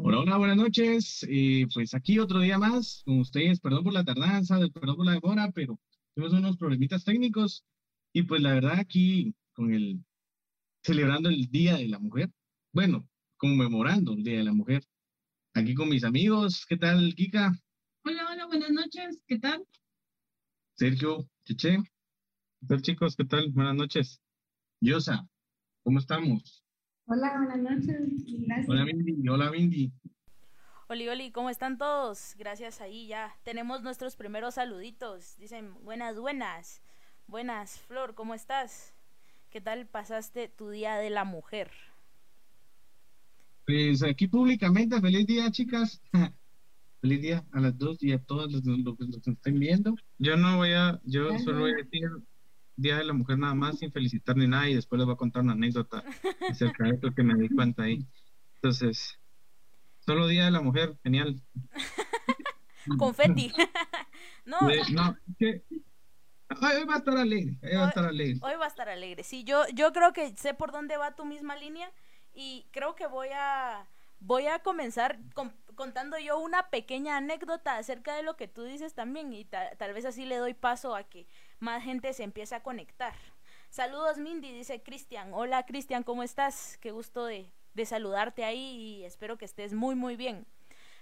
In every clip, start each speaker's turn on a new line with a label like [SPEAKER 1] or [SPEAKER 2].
[SPEAKER 1] Hola, hola, buenas noches. Eh, pues aquí otro día más con ustedes. Perdón por la tardanza, perdón por la demora, pero tenemos unos problemitas técnicos. Y pues la verdad aquí con el celebrando el Día de la Mujer. Bueno, conmemorando el Día de la Mujer. Aquí con mis amigos. ¿Qué tal, Kika?
[SPEAKER 2] Hola, hola, buenas noches. ¿Qué tal?
[SPEAKER 1] Sergio, Cheche.
[SPEAKER 3] ¿Qué tal, chicos? ¿Qué tal? Buenas noches.
[SPEAKER 1] Yosa, ¿cómo estamos?
[SPEAKER 4] Hola, buenas noches. Gracias.
[SPEAKER 1] Hola, Mindy. Hola, Mindy.
[SPEAKER 5] Oli, Oli, ¿cómo están todos? Gracias ahí ya. Tenemos nuestros primeros saluditos. Dicen, buenas, buenas. Buenas, Flor, ¿cómo estás? ¿Qué tal pasaste tu Día de la Mujer?
[SPEAKER 1] Pues aquí públicamente, feliz día, chicas. feliz día a las dos y a todos los, los que nos estén viendo.
[SPEAKER 3] Yo no voy a, yo solo voy a decir Día de la Mujer nada más, sin felicitar ni nada, y después les voy a contar una anécdota acerca de esto que me di cuenta ahí. Entonces, solo Día de la Mujer, genial.
[SPEAKER 5] Confetti. no,
[SPEAKER 1] no, que Hoy va a estar alegre, hoy va a estar alegre.
[SPEAKER 5] Hoy va a estar alegre. Sí, yo, yo creo que sé por dónde va tu misma línea y creo que voy a voy a comenzar contando yo una pequeña anécdota acerca de lo que tú dices también y tal vez así le doy paso a que más gente se empiece a conectar. Saludos Mindy, dice Cristian. Hola Cristian, ¿cómo estás? Qué gusto de, de saludarte ahí y espero que estés muy muy bien.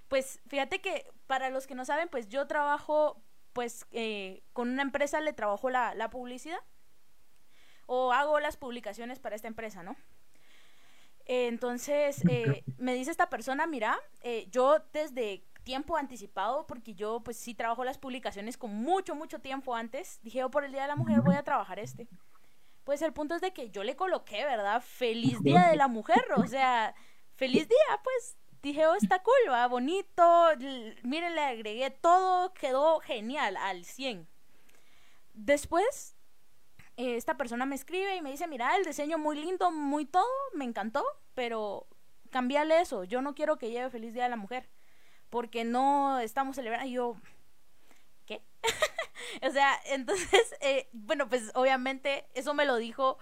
[SPEAKER 5] Pues fíjate que para los que no saben, pues yo trabajo pues eh, con una empresa le trabajo la, la, publicidad o hago las publicaciones para esta empresa, ¿no? entonces, eh, me dice esta persona, mira, eh, yo desde tiempo anticipado, porque yo pues sí trabajo las publicaciones con mucho, mucho tiempo antes, dije yo por el Día de la Mujer voy a trabajar este. Pues el punto es de que yo le coloqué, ¿verdad? Feliz Día de la Mujer, o sea, feliz día, pues dije, oh, está cool, va, bonito, miren, le agregué todo, quedó genial, al 100. Después, eh, esta persona me escribe y me dice, mira, el diseño muy lindo, muy todo, me encantó, pero cambiale eso, yo no quiero que lleve Feliz Día de la Mujer, porque no estamos celebrando, y yo, ¿qué? o sea, entonces, eh, bueno, pues obviamente eso me lo dijo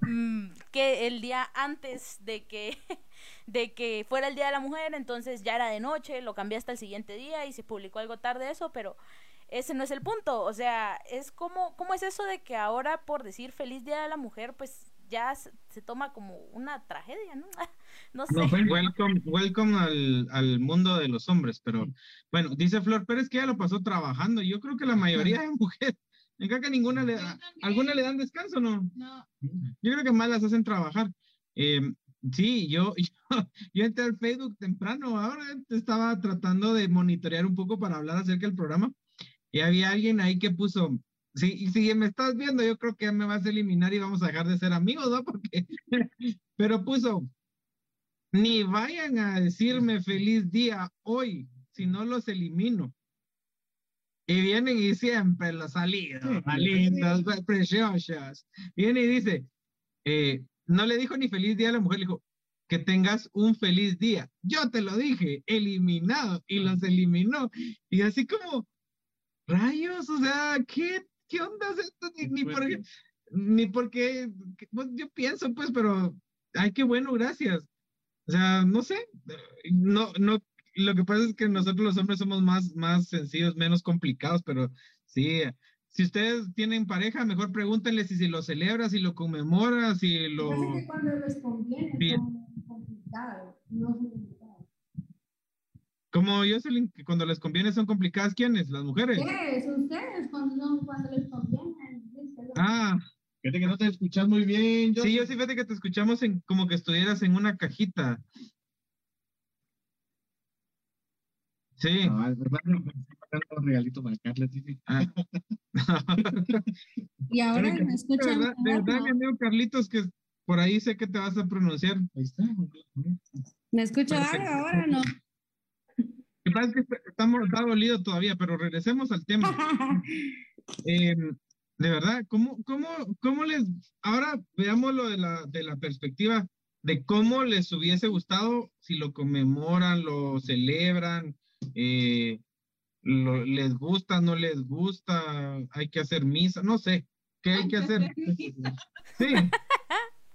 [SPEAKER 5] mm, que el día antes de que de que fuera el Día de la Mujer, entonces ya era de noche, lo cambié hasta el siguiente día y se publicó algo tarde eso, pero ese no es el punto, o sea, es como, ¿cómo es eso de que ahora por decir feliz Día de la Mujer, pues ya se, toma como una tragedia, ¿no? no sé.
[SPEAKER 3] welcome, welcome al, al, mundo de los hombres, pero bueno, dice Flor Pérez que ya lo pasó trabajando, yo creo que la mayoría de mujeres, me que ninguna le, ¿alguna le dan descanso, no?
[SPEAKER 2] No.
[SPEAKER 3] Yo creo que más las hacen trabajar. Eh, Sí, yo, yo, entré al Facebook temprano, ahora estaba tratando de monitorear un poco para hablar acerca del programa y había alguien ahí que puso, sí, si me estás viendo, yo creo que me vas a eliminar y vamos a dejar de ser amigos, ¿no? Porque, pero puso, ni vayan a decirme feliz día hoy, si no los elimino. Y vienen y siempre los salidos, lindos, preciosos. Viene y dice, eh, no le dijo ni feliz día a la mujer, le dijo que tengas un feliz día. Yo te lo dije, eliminado, y los eliminó. Y así como, rayos, o sea, ¿qué, qué onda es esto? Ni, porque, ni porque, pues, yo pienso, pues, pero, ay, qué bueno, gracias. O sea, no sé, no, no, lo que pasa es que nosotros los hombres somos más, más sencillos, menos complicados, pero sí, si ustedes tienen pareja, mejor pregúntenle si, si lo celebra, si lo conmemora, si lo...
[SPEAKER 4] que cuando les conviene Bien. son complicados, no son complicados.
[SPEAKER 3] Como yo sé que cuando les conviene son complicadas, ¿quiénes? ¿Las mujeres?
[SPEAKER 4] ¿Qué? Ustedes, cuando, no, cuando les conviene.
[SPEAKER 3] Ah.
[SPEAKER 1] Fíjate que no te escuchas muy bien.
[SPEAKER 3] Yo sí, yo sí fíjate que te escuchamos en, como que estuvieras en una cajita. Sí.
[SPEAKER 1] No, es verdad, un regalito para Carla,
[SPEAKER 4] ah. y ahora me escuchan.
[SPEAKER 3] De verdad, mi amigo Carlitos, que por ahí sé que te vas a pronunciar.
[SPEAKER 1] Ahí está.
[SPEAKER 4] ¿Me escucha ahora o no?
[SPEAKER 3] Lo que pasa es que estamos, está dolido todavía, pero regresemos al tema. Em, de verdad, ¿cómo, cómo, cómo les, ahora veamos lo de la, de la perspectiva de cómo les hubiese gustado si lo conmemoran, lo celebran, eh, les gusta, no les gusta, hay que hacer misa, no sé, ¿qué hay que hacer? Sí.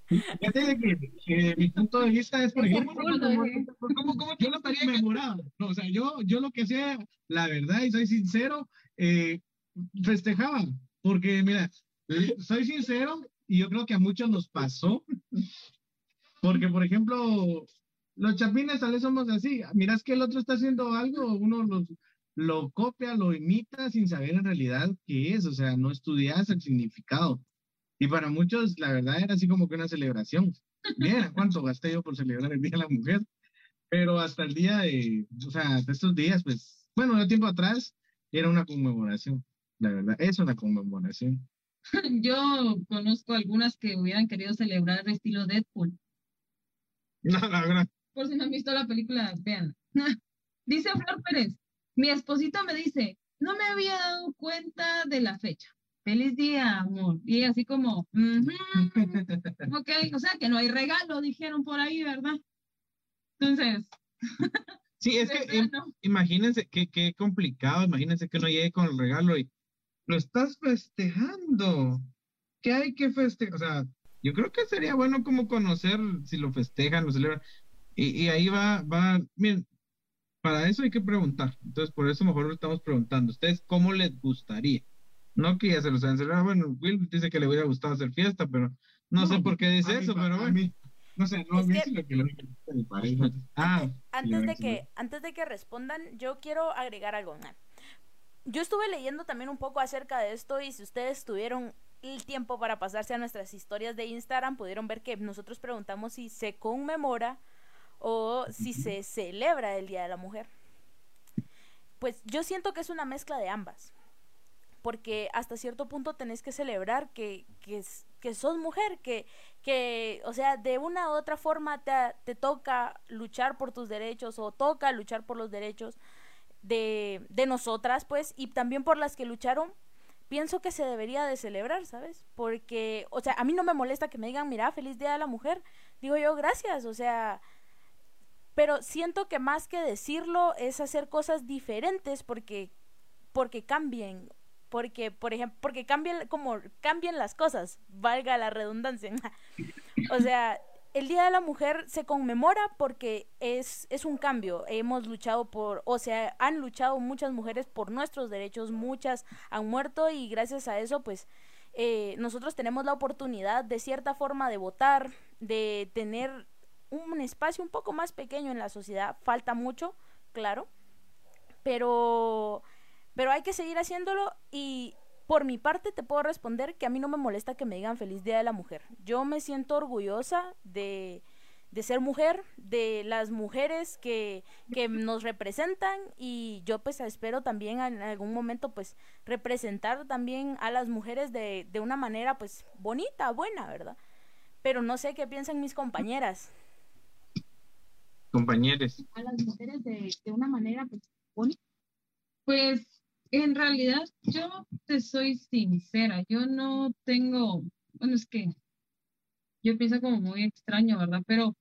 [SPEAKER 1] Fíjate que, que mi punto de vista es, por
[SPEAKER 2] Ese
[SPEAKER 1] ejemplo,
[SPEAKER 2] punto de vista.
[SPEAKER 3] ¿Cómo, cómo
[SPEAKER 1] yo lo conmemoraba. No, o sea, yo, yo lo que hacía, la verdad, y soy sincero, eh, festejaba. Porque, mira, eh, soy sincero, y yo creo que a muchos nos pasó. Porque, por ejemplo, los chapines tal vez somos así. Miras que el otro está haciendo algo, uno los, lo copia, lo imita sin saber en realidad qué es. O sea, no estudias el significado. Y para muchos, la verdad, era así como que una celebración. Mira cuánto gasté yo por celebrar el Día de la Mujer. Pero hasta el día de, o sea, hasta estos días, pues, bueno, de tiempo atrás, era una conmemoración. La verdad, es una conmemoración.
[SPEAKER 2] Yo conozco algunas que hubieran querido celebrar el estilo Deadpool.
[SPEAKER 3] No, la verdad.
[SPEAKER 2] Por si no han visto la película, vean. Dice Flor Pérez, mi esposito me dice, no me había dado cuenta de la fecha. Feliz día, amor. Y así como, "Ujú, ok, o sea que no hay regalo, dijeron por ahí, ¿verdad? Entonces,
[SPEAKER 3] Sí, es que
[SPEAKER 2] plano,
[SPEAKER 3] imagínense qué, qué complicado, imagínense que uno llegue con el regalo y lo estás festejando. ¿Qué hay que festejar? O sea, yo creo que sería bueno como conocer si lo festejan, lo celebran. Y, y ahí va, va, miren, para eso hay que preguntar. Entonces, por eso mejor lo estamos preguntando. ¿Ustedes cómo les gustaría? No que ya se los hayan celebrado. Bueno, Will dice que le hubiera gustado hacer fiesta, pero no, sé por qué dice eso, pero
[SPEAKER 1] a
[SPEAKER 3] bueno.
[SPEAKER 1] mí- no sé, no a
[SPEAKER 5] Es
[SPEAKER 1] mí,
[SPEAKER 5] que-
[SPEAKER 1] que lo que le gusta a mi pareja.
[SPEAKER 3] Ah,
[SPEAKER 5] Antes de
[SPEAKER 1] Ya,
[SPEAKER 5] que, antes de que respondan, yo quiero agregar algo. Yo estuve leyendo también un poco acerca de esto y si ustedes tuvieron el tiempo para pasarse a nuestras historias de Instagram, pudieron ver que nosotros preguntamos si se conmemora o si se celebra el Día de la Mujer. Pues yo siento que es una mezcla de ambas. Porque hasta cierto punto tenés que celebrar que, que, que sos mujer, que, que, o sea, de una u otra forma te, te toca luchar por tus derechos o toca luchar por los derechos de, de nosotras, pues, y también por las que lucharon, pienso que se debería de celebrar, ¿sabes? Porque, o sea, a mí no me molesta que me digan, mira, feliz Día de la Mujer. Digo yo, gracias, o sea, pero siento que más que decirlo es hacer cosas diferentes porque, porque cambien. Porque, por ejemplo, porque cambien como cambien las cosas, valga la redundancia. o sea, el Día de la Mujer se conmemora porque es, es un cambio. Hemos luchado por, o sea, han luchado muchas mujeres por nuestros derechos, muchas han muerto y gracias a eso, pues, eh, nosotros tenemos la oportunidad de cierta forma de votar, de tener un espacio un poco más pequeño en la sociedad. Falta mucho, claro, pero, pero hay que seguir haciéndolo y por mi parte te puedo responder que a mí no me molesta que me digan feliz Día de la Mujer. Yo me siento orgullosa de, de ser mujer, de las mujeres que, que nos representan y yo pues espero también en algún momento pues representar también a las mujeres de, de una manera pues bonita, buena, ¿verdad? Pero no sé qué piensan mis compañeras.
[SPEAKER 3] compañeros.
[SPEAKER 2] a las mujeres de, de una manera pues, bonita. Pues en realidad yo te soy sincera, yo no tengo, bueno, es que yo pienso como muy extraño, ¿verdad? Pero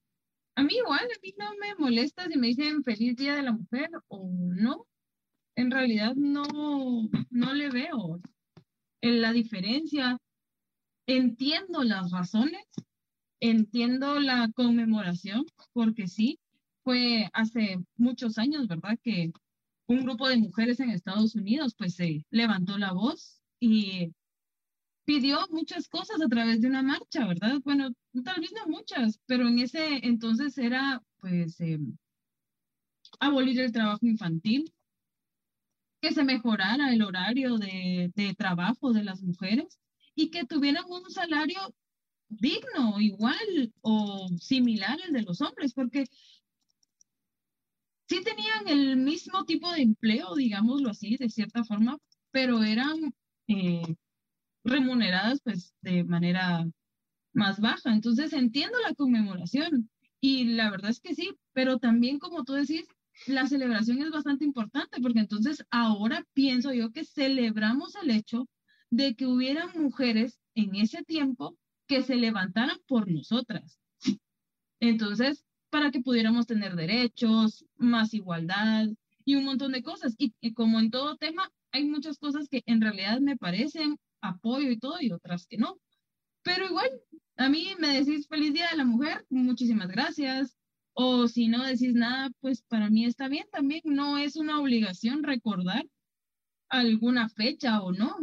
[SPEAKER 2] a mí igual, a mí no me molesta si me dicen feliz día de la mujer o no. En realidad no, no le veo la diferencia. Entiendo las razones, entiendo la conmemoración, porque sí, fue hace muchos años, ¿verdad? Que un grupo de mujeres en Estados Unidos pues se levantó la voz y pidió muchas cosas a través de una marcha, ¿verdad? Bueno, tal vez no muchas, pero en ese entonces era pues eh, abolir el trabajo infantil, que se mejorara el horario de, de trabajo de las mujeres y que tuvieran un salario digno, igual o similar al de los hombres, porque sí tenían el mismo tipo de empleo, digámoslo así, de cierta forma, pero eran eh, remuneradas pues de manera más baja. Entonces entiendo la conmemoración y la verdad es que sí, pero también como tú decís, la celebración es bastante importante porque entonces ahora pienso yo que celebramos el hecho de que hubieran mujeres en ese tiempo que se levantaran por nosotras. Entonces, para que pudiéramos tener derechos, más igualdad y un montón de cosas. Y, como en todo tema, hay muchas cosas que en realidad me parecen apoyo y todo y otras que no. Pero igual, A mí me decís feliz día de la mujer, muchísimas gracias. O si no decís nada, pues para mí está bien también. No es una obligación recordar alguna fecha o no.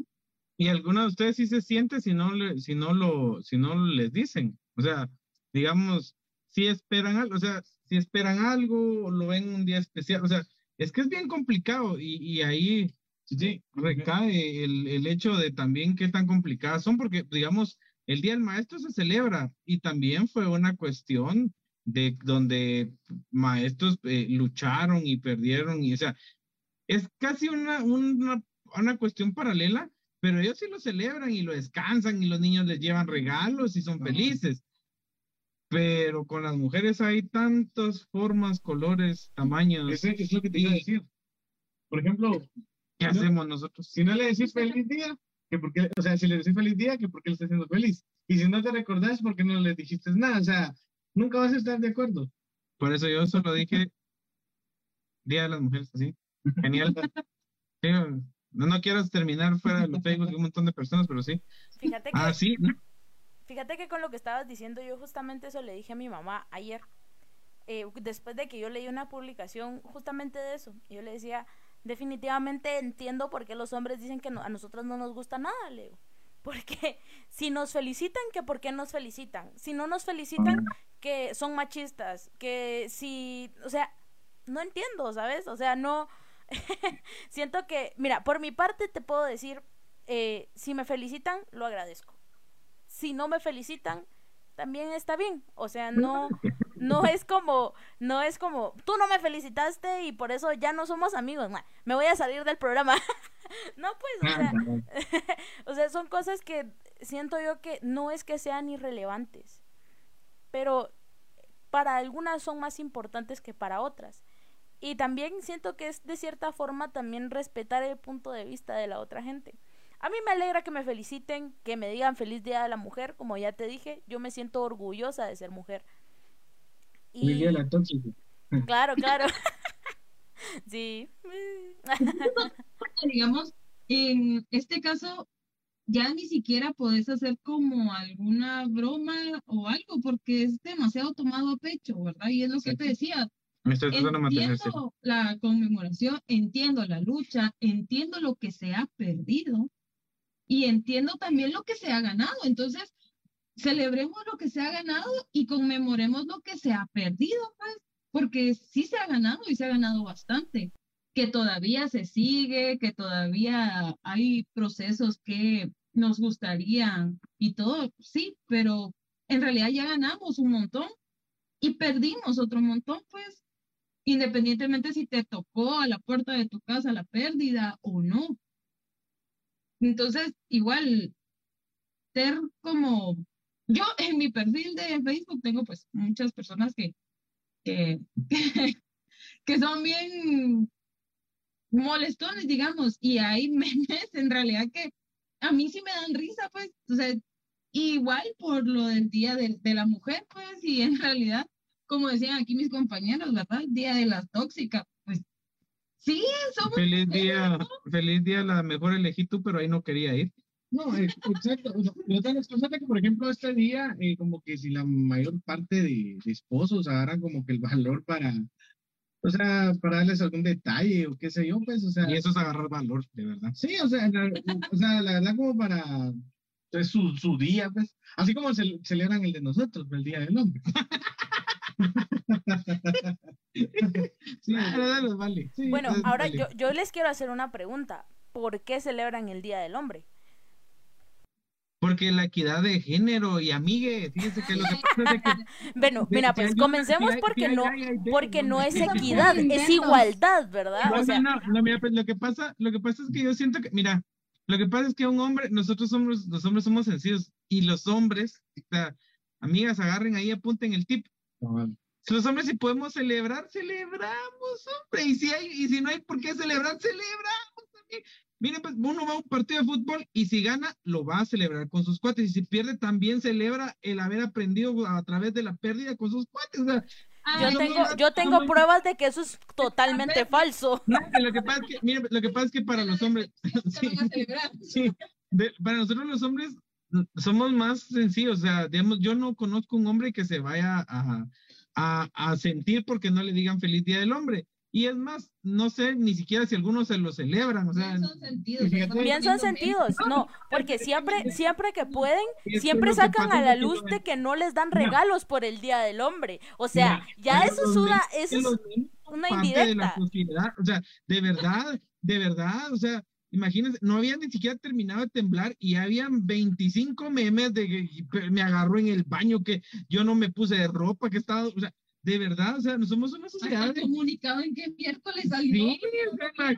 [SPEAKER 3] Y alguna de ustedes sí se siente si no, le, si no lo, si no les dicen. O sea, digamos, si esperan algo, o sea, si esperan algo, lo ven un día especial, o sea, es que es bien complicado y, y ahí sí, recae el, el hecho de también qué tan complicadas son, porque digamos, el Día del Maestro se celebra y también fue una cuestión de donde maestros eh, lucharon y perdieron y o sea, es casi una, una, una cuestión paralela, pero ellos sí lo celebran y lo descansan y los niños les llevan regalos y son felices. Pero con las mujeres hay tantas formas, colores, tamaños.
[SPEAKER 1] Eso es lo que te iba a decir. Por ejemplo,
[SPEAKER 3] ¿Qué
[SPEAKER 1] no-
[SPEAKER 3] hacemos nosotros?
[SPEAKER 1] si no le decís feliz día, que porque, o sea, si le decís feliz día, que porque le está haciendo feliz. Y si no te recordás, porque no le dijiste nada. O sea, nunca vas a estar de acuerdo.
[SPEAKER 3] Por eso yo solo dije Día de las Mujeres, así. Genial. Sí, no, no quiero terminar fuera de los Facebook de un montón de personas, pero sí.
[SPEAKER 5] Fíjate que,
[SPEAKER 3] Ah, sí.
[SPEAKER 5] Fíjate que con lo que estabas diciendo, yo justamente eso le dije a mi mamá ayer. Eh, después de que yo leí una publicación justamente de eso. Yo le decía, definitivamente entiendo por qué los hombres dicen que a nosotros no nos gusta nada, le digo. Porque si nos felicitan, que por qué nos felicitan. Si no nos felicitan, que son machistas. Que si, o sea, no entiendo, ¿sabes? O sea, no... Siento que, mira, por mi parte te puedo decir, eh, si me felicitan, lo agradezco. Si no me felicitan, también está bien. O sea, no, no es como, no es como, tú no me felicitaste y por eso ya no somos amigos. Nah, me voy a salir del programa. no, pues, o sea, o sea, son cosas que siento yo que no es que sean irrelevantes, pero para algunas son más importantes que para otras. Y también siento que es de cierta forma también respetar el punto de vista de la otra gente. A mí me alegra que me feliciten, que me digan feliz día de la mujer, como ya te dije, yo me siento orgullosa de ser mujer.
[SPEAKER 1] Feliz día de la tóxica.
[SPEAKER 5] Claro, claro. sí.
[SPEAKER 2] digamos, en este caso, ya ni siquiera podés hacer como alguna broma o algo, porque es demasiado tomado a pecho, ¿verdad? Y es lo que te decía,
[SPEAKER 3] Me estoy tratando de mantenerse.
[SPEAKER 2] entiendo la conmemoración, entiendo la lucha, entiendo lo que se ha perdido y entiendo también lo que se ha ganado. Entonces, celebremos lo que se ha ganado y conmemoremos lo que se ha perdido, pues, porque sí se ha ganado y se ha ganado bastante. Que todavía se sigue, que todavía hay procesos que nos gustarían y todo, sí, pero en realidad ya ganamos un montón y perdimos otro montón, pues, independientemente si te tocó a la puerta de tu casa la pérdida o no. Entonces, igual, ser como, yo en mi perfil de Facebook tengo pues muchas personas que, que, que son bien molestones, digamos, y hay memes en realidad que a mí sí me dan risa, pues, o igual por lo del Día de, de la Mujer, pues, y en realidad, como decían aquí mis compañeros, ¿verdad? Día de las Tóxicas, sí, somos
[SPEAKER 3] Feliz día,
[SPEAKER 2] ¿no?
[SPEAKER 3] feliz día, la mejor elegí tú, pero ahí no quería ir.
[SPEAKER 1] No, eh, exacto. O sea, otra cosas que, por ejemplo, este día, eh, como que si la mayor parte de, de esposos agarran como que el valor para, o sea, para darles algún detalle o qué sé yo, pues, o sea,
[SPEAKER 3] Y eso es agarrar valor, de verdad.
[SPEAKER 1] sí, o sea, la, o sea, la verdad como para pues, su, su día, pues, así como ce- celebran el de nosotros, el Día del Hombre. sí,
[SPEAKER 3] dale, vale.
[SPEAKER 1] sí,
[SPEAKER 5] Bueno, ahora yo, yo les quiero hacer una pregunta. ¿Por qué celebran el Día del Hombre?
[SPEAKER 3] Porque la equidad de género y amigue, fíjense que lo que pasa es que
[SPEAKER 5] Bueno, mira, pues comencemos porque no, porque no es equidad, es igualdad, ¿verdad?
[SPEAKER 3] No,
[SPEAKER 5] O sea,
[SPEAKER 3] no, no, mira, pues lo que pasa, lo que pasa es que yo siento que, mira, lo que pasa es que un hombre, nosotros somos, los hombres somos sencillos y los hombres, o sea, amigas, agarren ahí, apunten el tip. Si Los hombres si podemos celebrar, celebramos, hombre, y si hay, y si no hay por qué celebrar, celebramos también. Miren, pues uno va a un partido de fútbol y si gana, lo va a celebrar con sus cuates. Y si pierde, también celebra el haber aprendido a través de la pérdida con sus cuates. O sea,
[SPEAKER 5] yo tengo, yo tengo
[SPEAKER 3] no.
[SPEAKER 5] pruebas de que eso es totalmente falso.
[SPEAKER 3] no, lo que pasa es que, miren, lo que pasa es que para los hombres. Sí, de- para nosotros los hombres, somos más sencillos, o sea, digamos, yo no conozco un hombre que se vaya a, a, a sentir porque no le digan feliz día del hombre. Y es más, no sé ni siquiera si algunos se lo celebran, o sea,
[SPEAKER 2] Bien son sentidos.
[SPEAKER 5] Bien son sentidos, no, porque siempre, siempre que pueden, siempre sacan a la luz de que no les dan regalos por el Día del Hombre. O sea, ya eso es una, eso es una indirecta.
[SPEAKER 3] o sea, de verdad, de verdad, o sea, imagínense, no había ni siquiera terminado de temblar y habían 25 memes de que me agarró en el baño, que yo no me puse de ropa, que estaba, o sea, de verdad, o sea, no somos una sociedad de...
[SPEAKER 2] comunicado en que miércoles salió.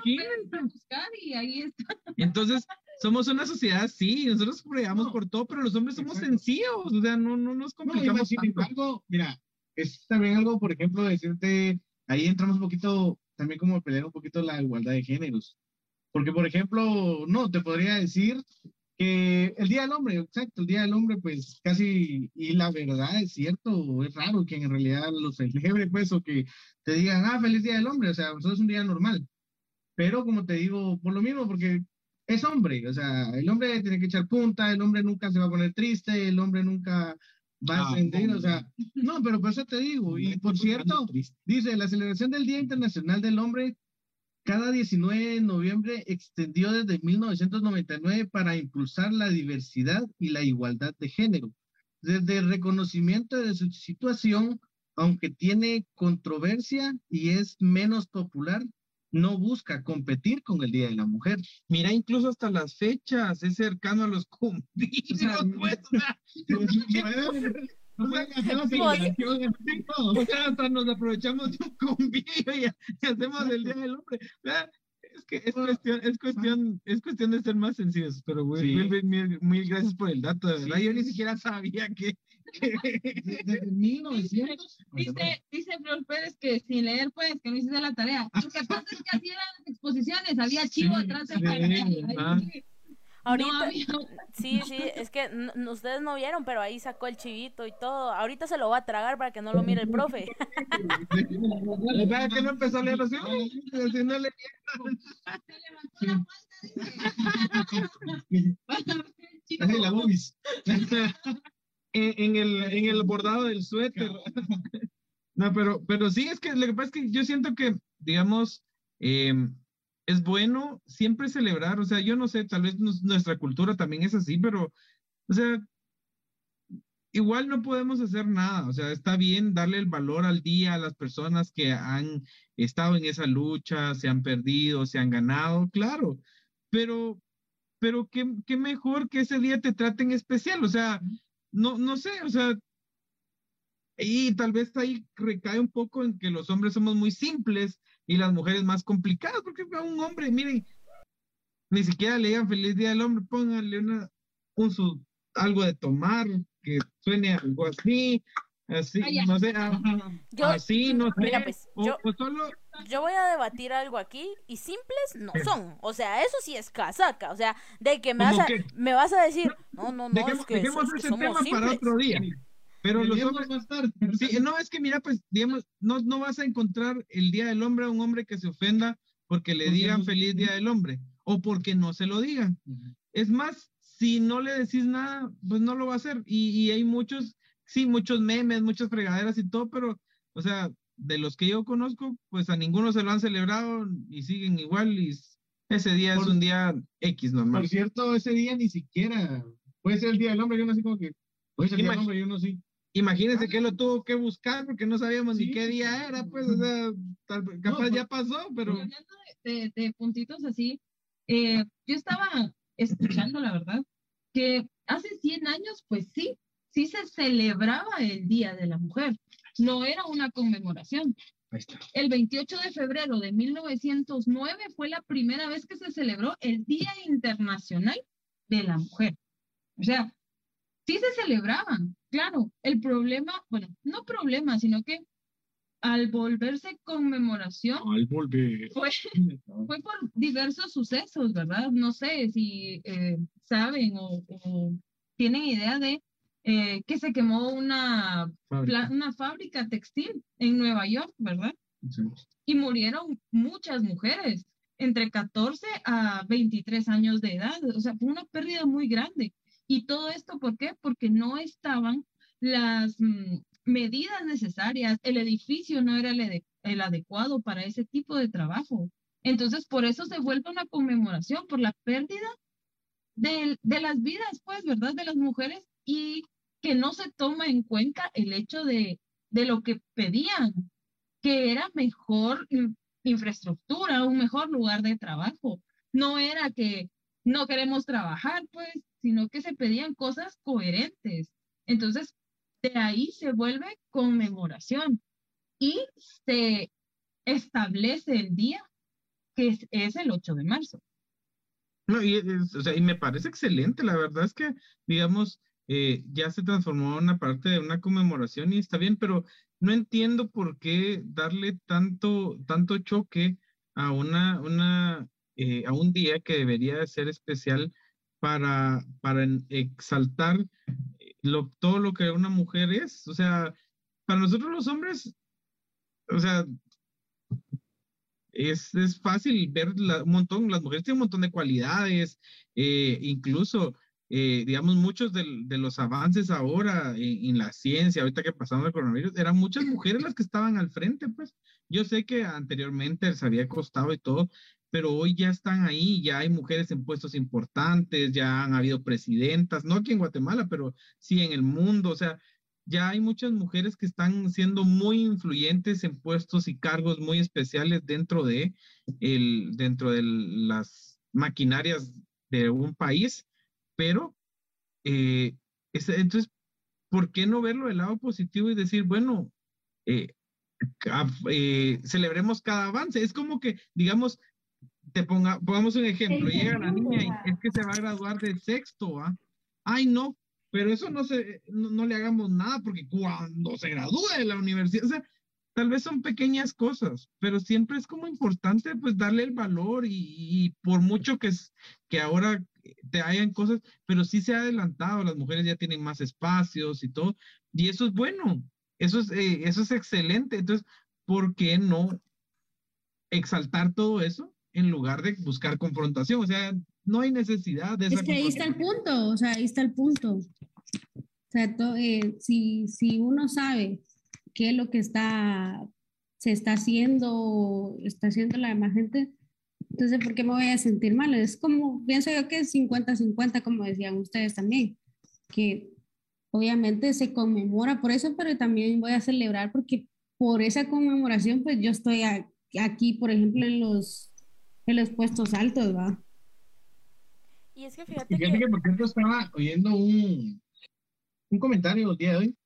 [SPEAKER 3] Sí,
[SPEAKER 2] a buscar y ahí está.
[SPEAKER 3] Entonces, somos una sociedad, sí, nosotros pregamos
[SPEAKER 1] No.
[SPEAKER 3] por todo, pero los hombres somos sencillos, o sea, no, no nos
[SPEAKER 1] No,
[SPEAKER 3] complicamos
[SPEAKER 1] sin
[SPEAKER 3] tanto.
[SPEAKER 1] embargo, mira, es también algo, por ejemplo, decirte, ahí entramos un poquito, también como a pelear un poquito la igualdad de géneros. Porque, por ejemplo, no, te podría decir que el Día del Hombre, exacto, el Día del Hombre, pues casi, y la verdad es cierto, es raro que en realidad lo celebre, pues, o que te digan, ah, feliz Día del Hombre, o sea, eso es un día normal. Pero como te digo, por lo mismo, porque es hombre, o sea, el hombre tiene que echar punta, el hombre nunca se va a poner triste, el hombre nunca va a
[SPEAKER 3] Ah,
[SPEAKER 1] sentir, o sea, no, pero por eso te digo, y por cierto, dice, la celebración del Día Internacional del Hombre cada 19 de noviembre extendió desde 1999 para impulsar la diversidad y la igualdad de género. Desde el reconocimiento de su situación, aunque tiene controversia y es menos popular, no busca competir con el Día de la Mujer.
[SPEAKER 3] Mira, incluso hasta las fechas, es cercano a los
[SPEAKER 1] O sea,
[SPEAKER 3] pues,
[SPEAKER 1] No
[SPEAKER 5] Pues-
[SPEAKER 1] en todo.
[SPEAKER 3] o sea, hasta nos aprovechamos de un convivio y, y hacemos el Día del Hombre. O sea, es que es cuestión, es cuestión, es cuestión de ser más sencillos, pero güey,
[SPEAKER 1] Sí.
[SPEAKER 3] mil, mil- mil gracias por el dato, de verdad.
[SPEAKER 1] Sí.
[SPEAKER 3] Yo ni siquiera sabía que,
[SPEAKER 1] Desde 1900.
[SPEAKER 2] Dice, dice Flor Pérez que sin leer, pues, que no hiciste la tarea. Lo que pasa es que así eran las exposiciones, había chivo
[SPEAKER 1] Sí,
[SPEAKER 2] atrás de
[SPEAKER 5] Ahorita,
[SPEAKER 2] no
[SPEAKER 5] sí, sí, es que ustedes no vieron, pero ahí sacó el chivito y todo. Ahorita se lo va a tragar para que no lo mire el profe.
[SPEAKER 3] ¿verdad que no empezó a leer así? Así no le-
[SPEAKER 2] se levantó la
[SPEAKER 3] en, en el, en el bordado del suéter. No, pero, pero sí, es que lo que pasa es que yo siento que, digamos, eh, es bueno siempre celebrar, o sea, yo no sé, tal vez nuestra cultura también es así, pero, o sea, igual no podemos hacer nada, o sea, está bien darle el valor al día a las personas que han estado en esa lucha, se han perdido, se han ganado, claro, pero, pero qué, qué mejor que ese día te traten especial, o sea, no, no sé, o sea, y tal vez ahí recae un poco en que los hombres somos muy simples y las mujeres más complicadas, porque a un hombre, miren, ni siquiera le digan feliz día del hombre, pónganle una, un su, algo de tomar, que suene algo así, así, no sé,
[SPEAKER 5] Yo,
[SPEAKER 3] así, no sé,
[SPEAKER 5] mira, pues,
[SPEAKER 3] o,
[SPEAKER 5] yo-
[SPEAKER 3] o solo,
[SPEAKER 5] yo voy a debatir algo aquí y simples no son. O sea, eso sí es casaca. O sea, de que me vas
[SPEAKER 3] ¿Cómo
[SPEAKER 5] a, me vas a decir, no, no, no,
[SPEAKER 3] dejemos,
[SPEAKER 5] es que,
[SPEAKER 3] dejemos
[SPEAKER 5] que somos
[SPEAKER 3] tema para otro día, pero los hombres,
[SPEAKER 1] más tarde.
[SPEAKER 3] Sí, no, es que mira, pues, digamos, no, no vas a encontrar el Día del Hombre a un hombre que se ofenda porque le
[SPEAKER 1] Porque
[SPEAKER 3] digan
[SPEAKER 1] no-
[SPEAKER 3] feliz Día del Hombre o porque no se lo digan. Es más, si no le decís nada, pues no lo va a hacer. Y, y hay muchos, sí, muchos memes, muchas fregaderas y todo, pero, o sea, de los que yo conozco, pues a ninguno se lo han celebrado y siguen igual y ese día es un día X normal.
[SPEAKER 1] Por cierto, ese día ni siquiera puede ser el Día del Hombre. Yo no sé como que puede ser el Día del Hombre, yo no sé.
[SPEAKER 3] Imagínense que lo tuvo que buscar porque no sabíamos ni
[SPEAKER 1] Sí.
[SPEAKER 3] qué día era, pues, o sea, tal- capaz
[SPEAKER 1] pues-
[SPEAKER 3] ya pasó, pero...
[SPEAKER 2] Hablando de, de- de puntitos así, eh, yo estaba escuchando, la verdad, que hace 100 años, pues sí, sí se celebraba el Día de la Mujer. No era una conmemoración.
[SPEAKER 3] Ahí está.
[SPEAKER 2] El 28 de febrero de 1909 fue la primera vez que se celebró el Día Internacional de la Mujer. O sea, sí se celebraban, claro. El problema, bueno, no problema, sino que al volverse conmemoración,
[SPEAKER 1] Al volver.
[SPEAKER 2] fue, fue por diversos sucesos, ¿verdad? No sé si eh, saben o, o tienen idea de eh, que se quemó una, pla- una fábrica textil en Nueva York, ¿verdad? Y murieron muchas mujeres, entre 14 a 23 años de edad. O sea, fue una pérdida muy grande. Y todo esto, ¿por qué? Porque no estaban las mm, medidas necesarias, el edificio no era el, el adecuado para ese tipo de trabajo. Entonces, por eso se vuelve una conmemoración, por la pérdida de, de, las vidas, pues, ¿verdad? De las mujeres y que no se toma en cuenta el hecho de, de lo que pedían, que era mejor infraestructura, un mejor lugar de trabajo. No era que no queremos trabajar, pues, sino que se pedían cosas coherentes. Entonces, de ahí se vuelve conmemoración y se establece el día que es, el 8 de marzo.
[SPEAKER 3] No, y, o sea, y me parece excelente, la verdad es que, digamos, eh, ya se transformó en una parte de una conmemoración y está bien, pero no entiendo por qué darle tanto, tanto choque a una, una, eh, a un día que debería ser especial para, para exaltar lo, todo lo que una mujer es. O sea, para nosotros los hombres, o sea, es, es fácil ver un montón, las mujeres tienen un montón de cualidades, eh, incluso, eh, digamos, muchos de, de, los avances ahora en, en, la ciencia, ahorita que pasamos el coronavirus, eran muchas mujeres las que estaban al frente, pues. Yo sé que anteriormente les había costado y todo, pero hoy ya están ahí, ya hay mujeres en puestos importantes, ya han habido presidentas, no aquí en Guatemala, pero sí en el mundo, o sea, ya hay muchas mujeres que están siendo muy influyentes en puestos y cargos muy especiales dentro de, el, dentro de las maquinarias de un país, pero eh, entonces, ¿por qué no verlo del lado positivo y decir, bueno, eh, eh, celebremos cada avance? Es como que, digamos, te ponga, pongamos un ejemplo, llega la niña y es que se va a graduar de sexto, ¿ah? Ay, no, pero eso no se, no, le hagamos nada porque cuando se gradúe de la universidad, o sea, tal vez son pequeñas cosas, pero siempre es como importante pues darle el valor y, y por mucho que, que ahora te hayan cosas, pero sí se ha adelantado, las mujeres ya tienen más espacios y todo, y eso es bueno, eso es, eh, eso es excelente, entonces, ¿por qué no exaltar todo eso en lugar de buscar confrontación. O sea, no hay necesidad de...
[SPEAKER 6] Es que ahí está el punto, o sea, ahí está el punto. O sea, eh, si, si uno sabe qué es lo que está, se está haciendo, está haciendo la demás gente, entonces, ¿por qué me voy a sentir mal? Es como, pienso yo que es 50-50, como decían ustedes también, que obviamente se conmemora por eso, pero también voy a celebrar porque por esa conmemoración, pues yo estoy aquí, por ejemplo, en los en los puestos altos, ¿va?
[SPEAKER 5] Y es que fíjate,
[SPEAKER 1] fíjate que... por cierto, estaba oyendo un, un comentario el día de hoy.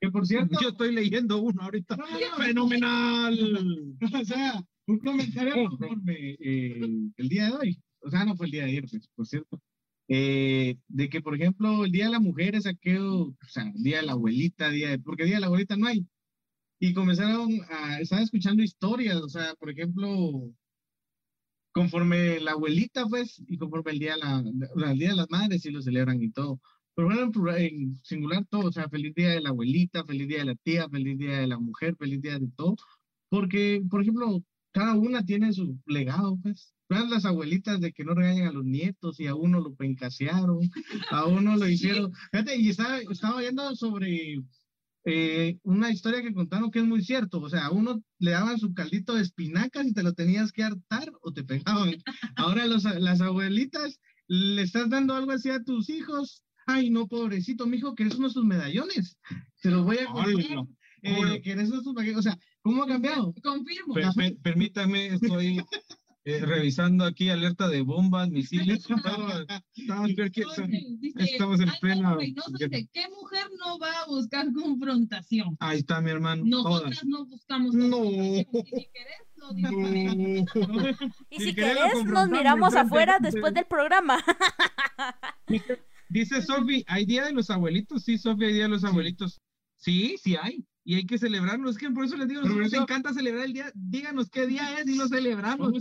[SPEAKER 1] Que por cierto.
[SPEAKER 3] Yo estoy leyendo uno ahorita. ¡Fenomenal!
[SPEAKER 1] o sea, un comentario conforme eh, el día de hoy. O sea, no fue el día de ayer, pues, por cierto. Eh, de que, por ejemplo, el Día de la Mujer es aquello, o sea, el Día de la Abuelita, día de, porque el Día de la Abuelita no hay. Y comenzaron a, estar escuchando historias, o sea, por ejemplo, conforme la abuelita, pues, y conforme el día de, la, el día de las madres, sí lo celebran y todo. Pero bueno, en singular todo, o sea, feliz día de la abuelita, feliz día de la tía, feliz día de la mujer, feliz día de todo. Porque, por ejemplo, cada una tiene su legado, pues. Las abuelitas de que no regañan a los nietos y a uno lo pencasearon, a uno lo hicieron. Fíjate, y estaba, estaba viendo sobre eh, una historia que contaron que es muy cierto, o sea, a uno le daban su caldito de espinacas y te lo tenías que hartar o te pegaban. Ahora los, las abuelitas, le estás dando algo así a tus hijos, ay no, pobrecito, mijo, que eres uno de sus medallones, se los voy a comprar. Eh, que eres uno de sus o sea, ¿cómo ha cambiado?
[SPEAKER 2] Confirmo.
[SPEAKER 3] permítame, estoy eh, revisando aquí alerta de bombas, misiles. estamos en plena.
[SPEAKER 2] ¿Qué mujer no va a buscar confrontación?
[SPEAKER 3] Ahí está mi hermano.
[SPEAKER 2] Nosotras no buscamos
[SPEAKER 3] no.
[SPEAKER 2] Y si querés, lo
[SPEAKER 5] Y si, querés, nos miramos afuera después del programa.
[SPEAKER 3] Dice Sofi, ¿hay día de los abuelitos? Sí, Sofi, hay día de los abuelitos. Sí, sí hay y hay que celebrarlo. Es que por eso les digo, nos encanta celebrar el día. Díganos qué día es y lo celebramos.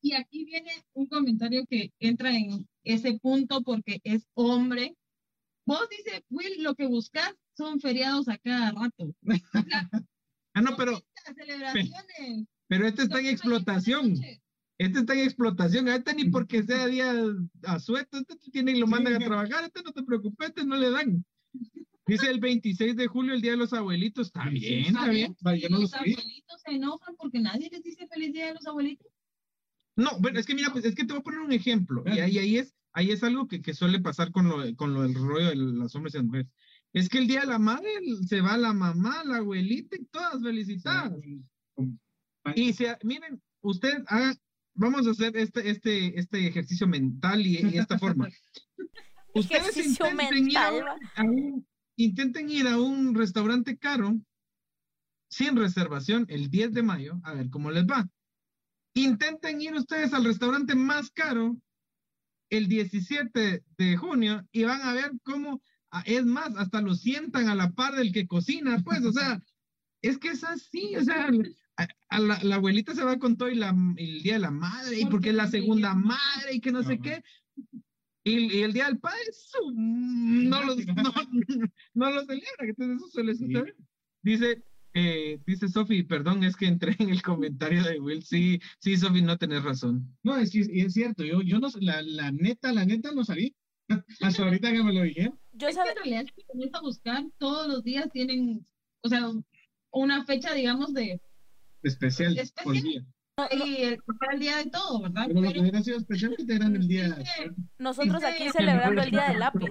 [SPEAKER 2] y aquí viene un comentario que entra en ese punto porque es hombre. Vos dice, Will, lo que buscas son feriados a cada rato.
[SPEAKER 3] ah, no, pero. Pero este está en explotación. Este está en explotación, a este ni porque sea día a suelto, este tiene y lo
[SPEAKER 1] Sí,
[SPEAKER 3] mandan a trabajar, este no te preocupes, este no le dan. Dice el 26 de julio, el Día de los Abuelitos. Está bien, está bien.
[SPEAKER 1] Yo no
[SPEAKER 2] los abuelitos se enojan porque nadie les dice feliz día de los abuelitos.
[SPEAKER 3] No, bueno, es que mira, pues es que te voy a poner un ejemplo. Y ahí, ahí es, ahí es algo que, que suele pasar con lo, con lo del rollo de los hombres y las mujeres. Es que el día de la madre se va la mamá, la abuelita y todas felicitadas. Y se, miren, usted haga, vamos a hacer este, este, este ejercicio mental y, y esta forma. Ustedes
[SPEAKER 5] Ejercicio
[SPEAKER 3] intenten ir, a,
[SPEAKER 5] mental,
[SPEAKER 3] un- a un- intenten ir a un restaurante caro sin reservación el 10 de mayo, a ver cómo les va. Intenten ir ustedes al restaurante más caro el 17 de junio y van a ver cómo, ah, es más, hasta lo sientan a la par del que cocina, pues, o sea, es que es así, o sea, a, a la, la abuelita se va con todo y la, el día de la madre, y porque es la segunda madre y que no sé qué. Y, y el día del padre, su- no, lo, no, no lo celebra, entonces eso suele
[SPEAKER 1] Sí.
[SPEAKER 3] suceder. Dice, eh, dice Sofi, perdón, es que entré en el comentario de Will. Sí, sí, Sofi, no tenés razón.
[SPEAKER 1] No, es que es, cierto, yo, yo no, sé, la, la neta, la neta no sabía. Hasta ahorita que me lo dijeron.
[SPEAKER 5] Yo
[SPEAKER 2] es que en realidad si te pones a buscar, todos los días tienen, o sea, una fecha, digamos, de,
[SPEAKER 1] Especial,
[SPEAKER 2] Especial.
[SPEAKER 1] por día.
[SPEAKER 2] Y el, el día de todo, ¿verdad?
[SPEAKER 1] Pero lo que hubiera sido especial que te eran el día.
[SPEAKER 2] dice-
[SPEAKER 5] nosotros
[SPEAKER 2] Dice-
[SPEAKER 5] aquí celebrando el día del lápiz.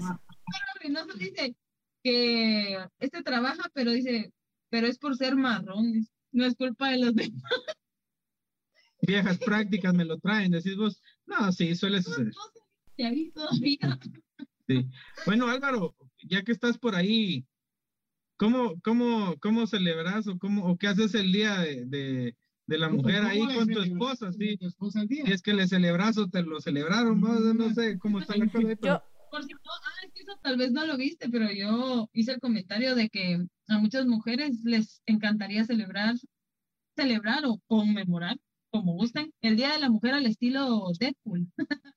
[SPEAKER 2] Dice que este trabaja, pero dice, pero es por ser marrón, no es culpa de los demás.
[SPEAKER 3] Viejas prácticas me lo traen, decís vos. No, sí, suele suceder. Sí. Bueno, Álvaro, ya que estás por ahí, ¿cómo, cómo, cómo celebras o, cómo, o qué haces el día de, de, de la mujer
[SPEAKER 1] ¿Cómo
[SPEAKER 3] ahí con tu esposa?
[SPEAKER 1] a
[SPEAKER 3] Sí.
[SPEAKER 1] Tu esposa el día.
[SPEAKER 3] Si es que le celebras o te lo celebraron, no sé cómo está la cosa ahí, pero-
[SPEAKER 5] Yo,
[SPEAKER 2] Por si no, ah, es que eso tal vez no lo viste, pero yo hice el comentario de que a muchas mujeres les encantaría celebrar, celebrar o conmemorar, como gusten, el Día de la Mujer al estilo Deadpool.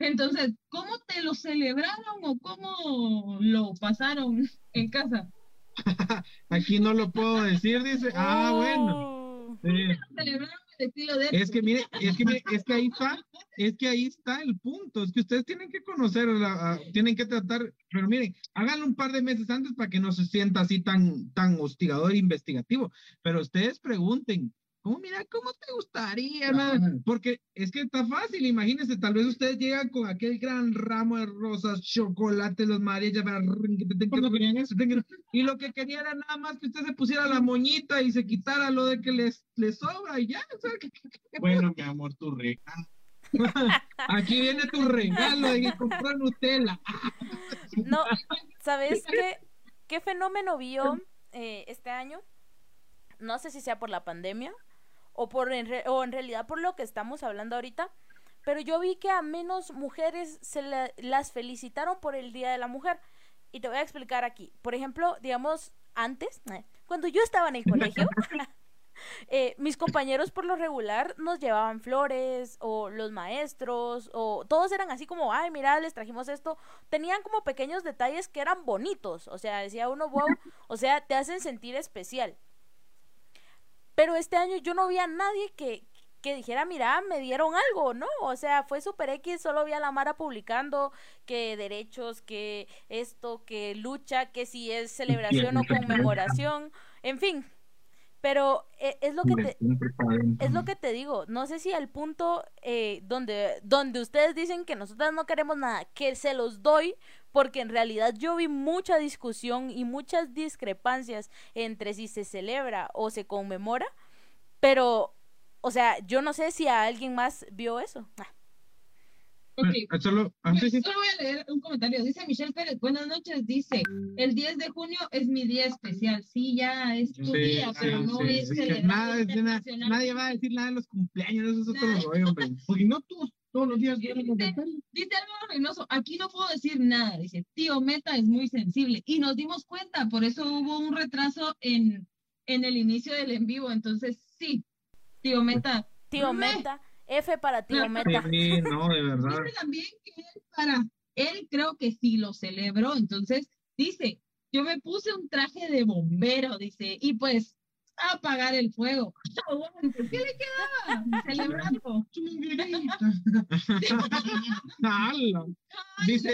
[SPEAKER 2] Entonces, ¿cómo te lo celebraron o cómo lo pasaron en casa?
[SPEAKER 3] Aquí no lo puedo decir, dice. Ah, bueno.
[SPEAKER 2] Estilo.
[SPEAKER 3] Es que mire, es que mire, es que ahí está, es que ahí está el punto, es que ustedes tienen que conocer, la- a- tienen que tratar, pero miren, háganlo un par de meses antes para que no se sienta así tan, tan hostigador e investigativo, pero ustedes pregunten, ¿cómo mira, cómo te gustaría? no?"
[SPEAKER 1] Claro.
[SPEAKER 3] Porque es que está fácil, imagínense, tal vez ustedes llegan con aquel gran ramo de rosas, chocolate, los
[SPEAKER 1] eso.
[SPEAKER 3] y lo que quería era nada más que usted se pusiera la moñita y se quitara lo de que les, les sobra y ya, o sea, que-
[SPEAKER 1] Bueno, mi amor, tu regalo.
[SPEAKER 3] Aquí viene tu regalo de que comprar Nutella.
[SPEAKER 5] no, ¿sabes qué, qué fenómeno vio eh, este año? No sé si sea por la pandemia o, por en re- o en realidad por lo que estamos hablando ahorita, pero yo vi que a menos mujeres se la- las felicitaron por el Día de la Mujer. Y te voy a explicar aquí. Por ejemplo, digamos, antes, eh, cuando yo estaba en el colegio, eh, mis compañeros por lo regular nos llevaban flores o los maestros o todos eran así como, ay, mira, les trajimos esto. Tenían como pequeños detalles que eran bonitos. O sea, decía uno, wow, o sea, te hacen sentir especial. Pero este año yo no vi a nadie que, que dijera, mira, me dieron algo, ¿no? O sea, fue super X, solo vi a la Mara publicando que derechos, que esto, que lucha, que si es celebración o conmemoración, en fin. Pero eh, es lo que te, es lo que te digo, no sé si al punto eh, donde, donde ustedes dicen que nosotras no queremos nada, que se los doy, porque en realidad yo vi mucha discusión y muchas discrepancias entre si se celebra o se conmemora, pero, o sea, yo no sé si a alguien más vio eso. Ah,
[SPEAKER 2] Ok,
[SPEAKER 3] Ah, Solo, ah, sí, sí.
[SPEAKER 2] Solo voy a leer un comentario. Dice Michelle Pérez, buenas noches. Dice, el 10 de junio es mi día especial. Sí, ya es tu
[SPEAKER 3] Sí,
[SPEAKER 2] día, pero
[SPEAKER 3] sí,
[SPEAKER 2] no
[SPEAKER 3] sí,
[SPEAKER 2] es
[SPEAKER 3] que nada, es de
[SPEAKER 2] internacional.
[SPEAKER 3] nadie va a decir nada de los cumpleaños, eso es otro rollo, hombre.
[SPEAKER 1] Porque no todos, todos los días
[SPEAKER 2] Dice, Álvaro Reynoso, aquí no puedo decir nada. Dice, tío Meta es muy sensible. Y nos dimos cuenta, por eso hubo un retraso en, en el inicio del en vivo. Entonces, sí, tío Meta.
[SPEAKER 5] tío
[SPEAKER 2] me-
[SPEAKER 5] Meta, F para tío Meta.
[SPEAKER 3] Sí, no, de verdad.
[SPEAKER 2] Dice también que él, para él creo que sí lo celebró. Entonces, dice, yo me puse un traje de bombero, dice, y pues apagar el fuego. ¿Qué le quedaba? Celebrando.
[SPEAKER 3] ¡Hala! Dice.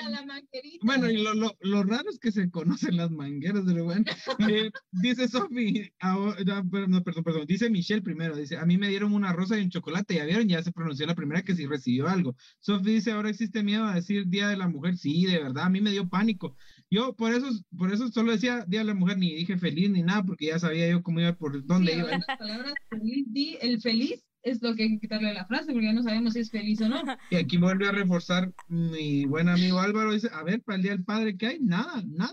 [SPEAKER 3] Bueno, y lo, lo, lo raro es que se conocen las mangueras, pero bueno. Eh, dice Sofi, no, perdón, perdón, dice Michelle primero, dice, a mí me dieron una rosa y un chocolate, ya vieron, ya se pronunció la primera que sí recibió algo. Sofi dice, ahora existe miedo a decir Día de la Mujer, sí, de verdad, a mí me dio pánico. Yo por eso, por eso solo decía Día de la Mujer, ni dije feliz ni nada, porque ya sabía yo cómo iba, por dónde
[SPEAKER 2] Sí,
[SPEAKER 3] iba.
[SPEAKER 2] ahora las palabras feliz, di- el feliz es lo que hay que quitarle a la frase, porque ya no sabemos si es feliz o no.
[SPEAKER 3] Y aquí vuelve a reforzar mi buen amigo Álvaro, dice, a ver, para el Día del Padre, ¿qué hay? Nada, nada.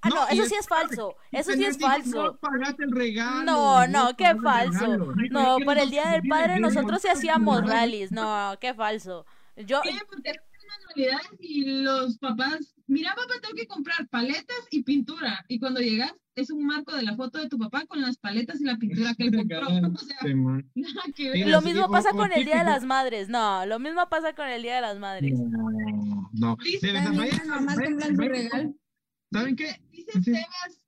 [SPEAKER 5] Ah, no,
[SPEAKER 3] y
[SPEAKER 5] eso
[SPEAKER 3] es-
[SPEAKER 5] sí es falso. Eso sí
[SPEAKER 3] tener
[SPEAKER 5] es falso.
[SPEAKER 3] No pagaste el regalo.
[SPEAKER 5] No, no, qué
[SPEAKER 3] pagaste el
[SPEAKER 5] falso.
[SPEAKER 3] regalo.
[SPEAKER 5] No,
[SPEAKER 3] ¿Qué
[SPEAKER 5] por el Día del Padre nosotros sí hacíamos rallies. No, qué falso. Yo,
[SPEAKER 2] ¿Qué? Porque manualidades y los papás, mira papá, tengo que comprar paletas y pintura. Y cuando llegas, es un marco de la foto de tu papá con las paletas y la pintura que él compró. O sea,
[SPEAKER 3] Sí,
[SPEAKER 2] nada que ver.
[SPEAKER 5] lo mismo pasa
[SPEAKER 3] o
[SPEAKER 5] con el Día de las Madres. No, lo mismo pasa con el Día de las Madres.
[SPEAKER 3] No, no. ¿Saben qué?
[SPEAKER 2] Dice
[SPEAKER 3] Sí.
[SPEAKER 2] Sebas,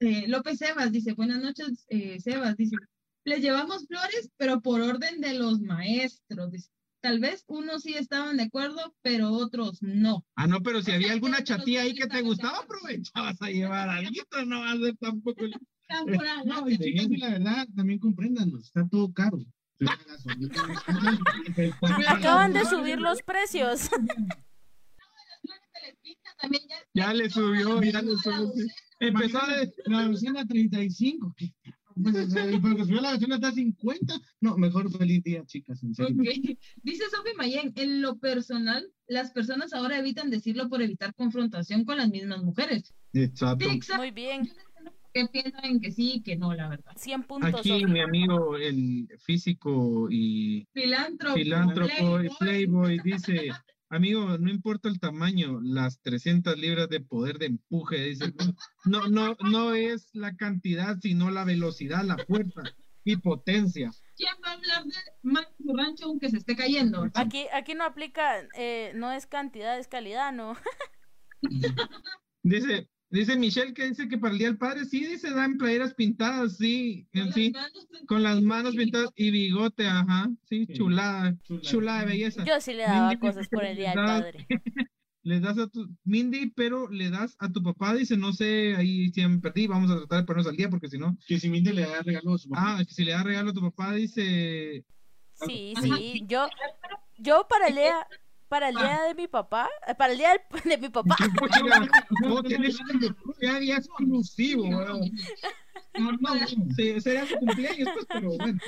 [SPEAKER 2] eh, López Sebas, dice, buenas noches, eh, Sebas, dice, les llevamos flores, pero por orden de los maestros. Dice, tal vez unos sí estaban de acuerdo, pero otros no.
[SPEAKER 3] Ah, no, pero si había alguna chatía ahí que te gustaba, aprovechabas a llevar algo, no va a ser tampoco.
[SPEAKER 1] No, y chicas, y la verdad, también compréndanos, está todo caro. La gasolina.
[SPEAKER 5] Acaban de subir los precios.
[SPEAKER 2] Ya.
[SPEAKER 3] Ya le subió, ya le
[SPEAKER 2] La
[SPEAKER 3] subió. Empezó a de-
[SPEAKER 1] La docena 35. Pues, porque subió la versión hasta 50. No, mejor feliz día, chicas, en serio.
[SPEAKER 2] Ok. Dice Sophie Mayen, en lo personal, las personas ahora evitan decirlo por evitar confrontación con las mismas mujeres.
[SPEAKER 3] Exacto.
[SPEAKER 2] Sí, exacto.
[SPEAKER 5] Muy bien.
[SPEAKER 2] Qué piensan que sí y que no, la verdad.
[SPEAKER 5] 100 puntos.
[SPEAKER 3] Aquí mi amigo, el físico y
[SPEAKER 2] Filántropo.
[SPEAKER 3] filántropo y
[SPEAKER 2] playboy.
[SPEAKER 3] playboy dice, amigo, no importa el tamaño, las 300 libras de poder de empuje, dice, no, no, no es la cantidad, sino la velocidad, la fuerza y potencia.
[SPEAKER 2] ¿Quién va a hablar de más su rancho aunque se esté cayendo?
[SPEAKER 5] Aquí, aquí no aplica, eh, no es cantidad, es calidad, ¿no?
[SPEAKER 3] Dice, dice Michelle que dice que para el Día del Padre, sí, dice, dan playeras pintadas, sí,
[SPEAKER 2] Con
[SPEAKER 3] en
[SPEAKER 2] las
[SPEAKER 3] sí,
[SPEAKER 2] manos
[SPEAKER 3] con las manos pintadas y bigote, ajá, sí,
[SPEAKER 1] Sí.
[SPEAKER 3] chulada,
[SPEAKER 1] Chulada.
[SPEAKER 3] chulada de belleza.
[SPEAKER 5] Yo sí le daba
[SPEAKER 3] Mindy
[SPEAKER 5] cosas por el Día del Padre.
[SPEAKER 3] Le das a tu, Mindy, pero le das a tu papá, dice, no sé, ahí sí me perdí, vamos a tratar de ponernos al día porque si no,
[SPEAKER 1] Que si Mindy le da regalo a su papá.
[SPEAKER 3] ah, que si le da regalo a tu papá, dice,
[SPEAKER 5] Sí, sí. Yo, yo para el día, para el día de mi papá, eh, para el día del- de mi papá,
[SPEAKER 3] no, tienes ya día exclusivo. No, no, sí, sería su cumpleaños, pues, pero bueno.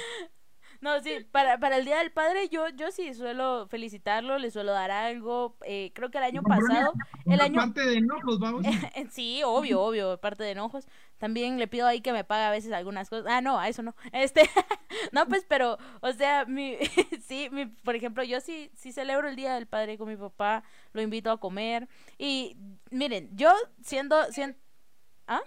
[SPEAKER 5] No, sí, para, para el día del padre yo, yo sí suelo felicitarlo, le suelo dar algo. eh, creo que el año pasado, el año,
[SPEAKER 3] de enojos, vamos.
[SPEAKER 5] sí, obvio, obvio, parte de enojos. También le pido ahí que me pague a veces algunas cosas. Ah, no, a eso no. Este, no, pues, pero, o sea, mi, sí, mi, por ejemplo, yo sí, sí celebro el Día del Padre con mi papá, lo invito a comer. Y miren, yo siendo, siendo, ¿ah?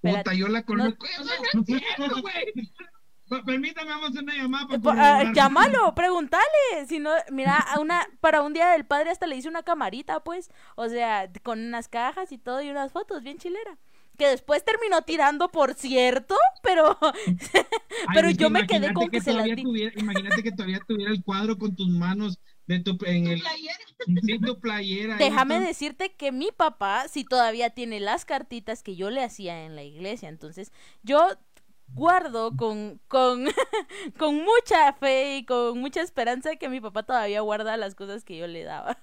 [SPEAKER 3] Puta, yo la conozco.
[SPEAKER 5] no-
[SPEAKER 3] no es cierto, güey. Permítame, vamos a hacer una llamada para
[SPEAKER 5] Pa-
[SPEAKER 3] corroborar.
[SPEAKER 5] llámalo, pregúntale. Si no, mira, a una, para un día del padre hasta le hice una camarita, pues. O sea, con unas cajas y todo y unas fotos, bien chilera. Que después terminó tirando, por cierto, pero, pero yo me quedé con que se las di.
[SPEAKER 3] tuviera- Imagínate que todavía tuviera el cuadro con tus manos de tu, en el,
[SPEAKER 2] Playera.
[SPEAKER 3] sí, tu playera. ahí
[SPEAKER 5] Déjame decirte que mi papá sí todavía tiene las cartitas que yo le hacía en la iglesia. Entonces, yo guardo con, con, con mucha fe y con mucha esperanza que mi papá todavía guarda las cosas que yo le daba.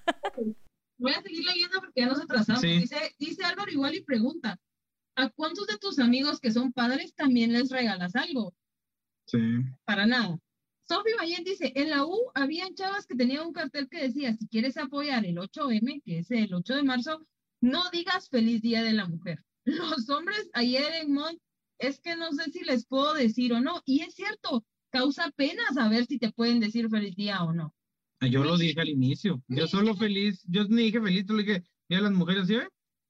[SPEAKER 2] Voy a seguir leyendo porque ya nos atrasamos.
[SPEAKER 3] Sí.
[SPEAKER 2] Dice, dice Álvaro igual y pregunta, ¿a cuántos de tus amigos que son padres también les regalas algo?
[SPEAKER 3] Sí.
[SPEAKER 2] Para nada. Sofi Mayen dice, en la U habían chavas que tenían un cartel que decía, si quieres apoyar el 8M, que es el 8 de marzo, no digas feliz día de la mujer. Los hombres ayer en Mont, es que no sé si les puedo decir o no. Y es cierto, causa pena saber si te pueden decir feliz día o no.
[SPEAKER 3] Ah, Yo lo dije al inicio. Yo solo feliz, yo ni dije feliz, solo dije, Día de las mujeres, ¿sí?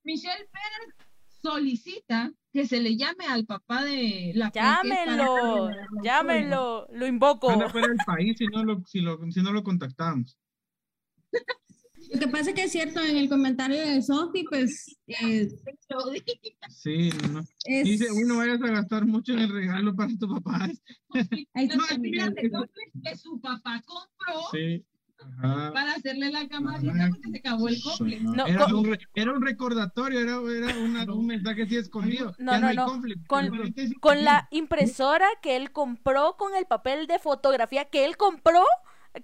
[SPEAKER 2] Michelle Pérez solicita que se le llame al papá de la para
[SPEAKER 5] Llámenlo, llámenlo, lo invoco.
[SPEAKER 3] Anda fuera del país si no lo, si lo, si no lo contactamos.
[SPEAKER 6] Lo que pasa es que es cierto, en el comentario de Sofi, pues eh,
[SPEAKER 3] Sí, no.
[SPEAKER 6] es...
[SPEAKER 3] Dice, uy, no vayas a gastar mucho en el regalo para tu papá.
[SPEAKER 2] No, que su papá compró
[SPEAKER 3] Sí. Ajá.
[SPEAKER 2] para hacerle la cama
[SPEAKER 3] Ajá.
[SPEAKER 2] bonita porque se acabó el.
[SPEAKER 5] No,
[SPEAKER 3] era,
[SPEAKER 5] con-
[SPEAKER 3] un, re- era un recordatorio, era, era una- un mensaje así escondido.
[SPEAKER 5] No,
[SPEAKER 3] ya
[SPEAKER 5] no, no.
[SPEAKER 3] conflicto.
[SPEAKER 5] Con- la impresora que él compró, con el papel de fotografía que él compró,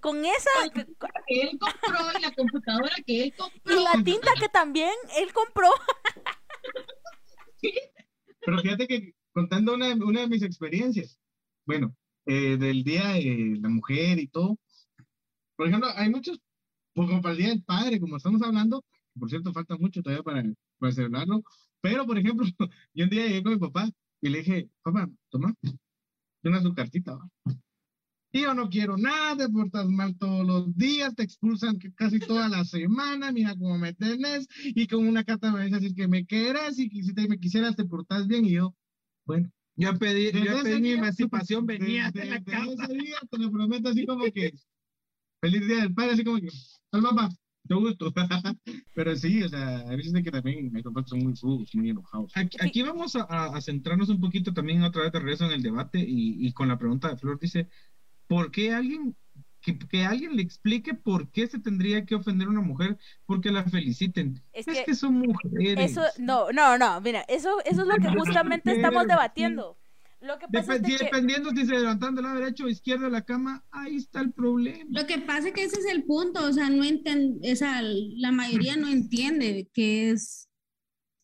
[SPEAKER 5] con esa
[SPEAKER 2] que él compró y la computadora que él compró.
[SPEAKER 5] y la tinta que también él compró.
[SPEAKER 1] Pero fíjate que contando una, una de mis experiencias, bueno, eh, del Día de la Mujer y todo, por ejemplo, hay muchos, pues, como para el Día del Padre, como estamos hablando, por cierto, falta mucho todavía para, para celebrarlo, pero por ejemplo, yo un día llegué con mi papá y le dije, papá, toma, una azucarcita, ¿va? Y yo no quiero nada, te portas mal todos los días, te expulsan casi toda la semana, mira cómo me tenés, y con una carta me dices que me querés y que si te, me quisieras te portas bien, y yo, bueno.
[SPEAKER 3] Yo pedí, yo pedí mi emancipación, venía de la casa.
[SPEAKER 1] ese día, te lo prometo, así como que, feliz día del padre, así como que, al papá, te gusto. Pero sí, o sea, a veces de que también mis papás son muy rudos, muy enojados.
[SPEAKER 3] Aquí, aquí vamos a, centrarnos un poquito también otra vez de regreso en el debate y, y con la pregunta de Flor dice, ¿por qué alguien, que, que alguien le explique por qué se tendría que ofender a una mujer porque la feliciten?
[SPEAKER 5] Es
[SPEAKER 3] Es,
[SPEAKER 5] que
[SPEAKER 3] que, son mujeres.
[SPEAKER 5] Eso, no, no, no, mira, eso, eso es lo que justamente estamos debatiendo. Lo que pasa
[SPEAKER 3] Dep-
[SPEAKER 5] es que
[SPEAKER 3] dependiendo si se levantan del lado derecho o izquierdo de la cama, ahí está el problema.
[SPEAKER 6] Lo que pasa es que ese es el punto, o sea, no enten- o sea, la mayoría no entiende que es,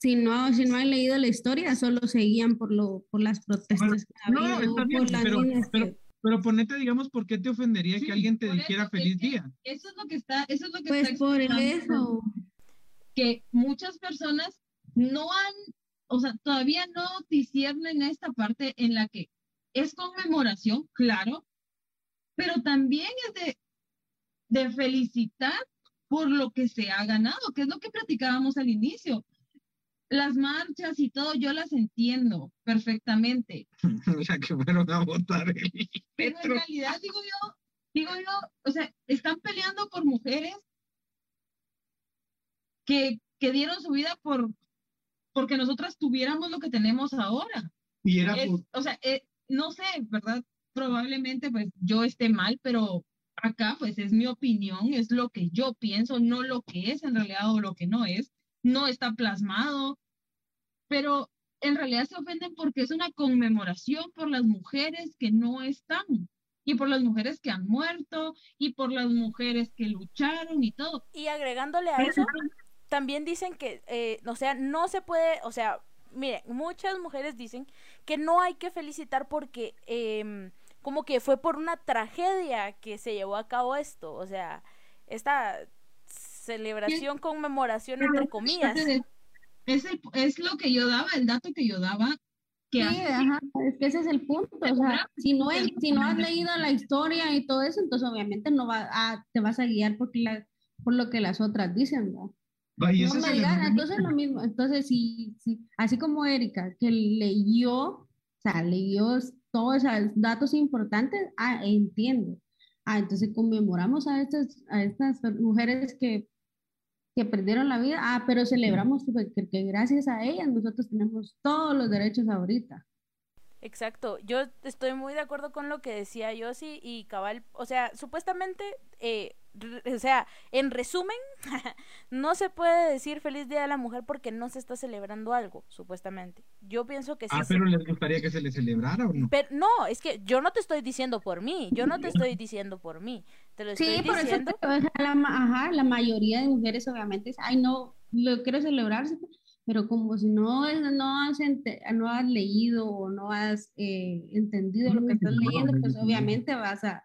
[SPEAKER 6] si no, si no han leído la historia, solo se guían por lo, por las protestas que ha
[SPEAKER 3] No,
[SPEAKER 6] habido,
[SPEAKER 3] está bien,
[SPEAKER 6] por las
[SPEAKER 3] pero- pero-
[SPEAKER 6] que-
[SPEAKER 3] Pero ponete, digamos, ¿por qué te ofendería
[SPEAKER 2] Sí,
[SPEAKER 3] que alguien te dijera
[SPEAKER 2] eso,
[SPEAKER 3] feliz
[SPEAKER 2] que-
[SPEAKER 3] día?
[SPEAKER 2] Eso es lo que está, eso es lo que
[SPEAKER 6] pues
[SPEAKER 2] está
[SPEAKER 6] por eso,
[SPEAKER 2] que muchas personas no han, o sea, todavía no disciernen esta parte en la que es conmemoración, claro, pero también es de, de felicitar por lo que se ha ganado, que es lo que platicábamos al inicio. Las marchas y todo, yo las entiendo perfectamente,
[SPEAKER 3] Ya que fueron a votar el
[SPEAKER 2] pero en realidad digo yo, digo yo, o sea, están peleando por mujeres que, que dieron su vida por porque nosotras tuviéramos lo que tenemos ahora.
[SPEAKER 1] Y era
[SPEAKER 2] Es-
[SPEAKER 1] por,
[SPEAKER 2] o sea, eh, no sé, ¿verdad? Probablemente pues yo esté mal, pero acá pues es mi opinión, es lo que yo pienso, no lo que es en realidad o lo que no es, no está plasmado, pero en realidad se ofenden porque es una conmemoración por las mujeres que no están y por las mujeres que han muerto y por las mujeres que lucharon y todo.
[SPEAKER 5] Y agregándole a eso, también dicen que, eh, o sea, no se puede, o sea, miren, muchas mujeres dicen que no hay que felicitar porque em, como que fue por una tragedia que se llevó a cabo esto, o sea, esta celebración, conmemoración, entre comillas.
[SPEAKER 2] Es, el- es lo que yo daba, el dato que yo daba, que
[SPEAKER 6] sí, ajá, es que ese es el punto, o sea, si no, es- si no has leído la historia y todo eso, entonces obviamente no va a, te vas a guiar la, por lo que las otras dicen, ¿no?
[SPEAKER 1] Va, y
[SPEAKER 6] No me digan, entonces lo mismo, entonces si, si, así como Erika, que leyó, o sea, leyó todos esos datos importantes, ah, entiendo. Ah, entonces conmemoramos a estas, a estas mujeres que, que perdieron la vida, ah, pero celebramos que, que- que gracias a ellas nosotros tenemos todos los derechos ahorita.
[SPEAKER 5] Exacto, yo estoy muy de acuerdo con lo que decía Yossi y Cabal, o sea, supuestamente, eh, o sea, en resumen, no se puede decir feliz día de la mujer porque no se está celebrando algo, supuestamente. Yo pienso que sí.
[SPEAKER 3] Ah,
[SPEAKER 5] se-
[SPEAKER 3] pero les gustaría que se le celebrara o no.
[SPEAKER 5] pero no, es que yo no te estoy diciendo por mí, yo no te estoy diciendo por mí, te lo estoy
[SPEAKER 6] Sí, por eso
[SPEAKER 5] diciendo.
[SPEAKER 6] te- o sea, la, ma- ajá, la mayoría de mujeres obviamente es, ay, no, lo quiero celebrar, pero como si no, no, has, no has leído o no has eh, entendido lo que estás leyendo, pues obviamente vas a,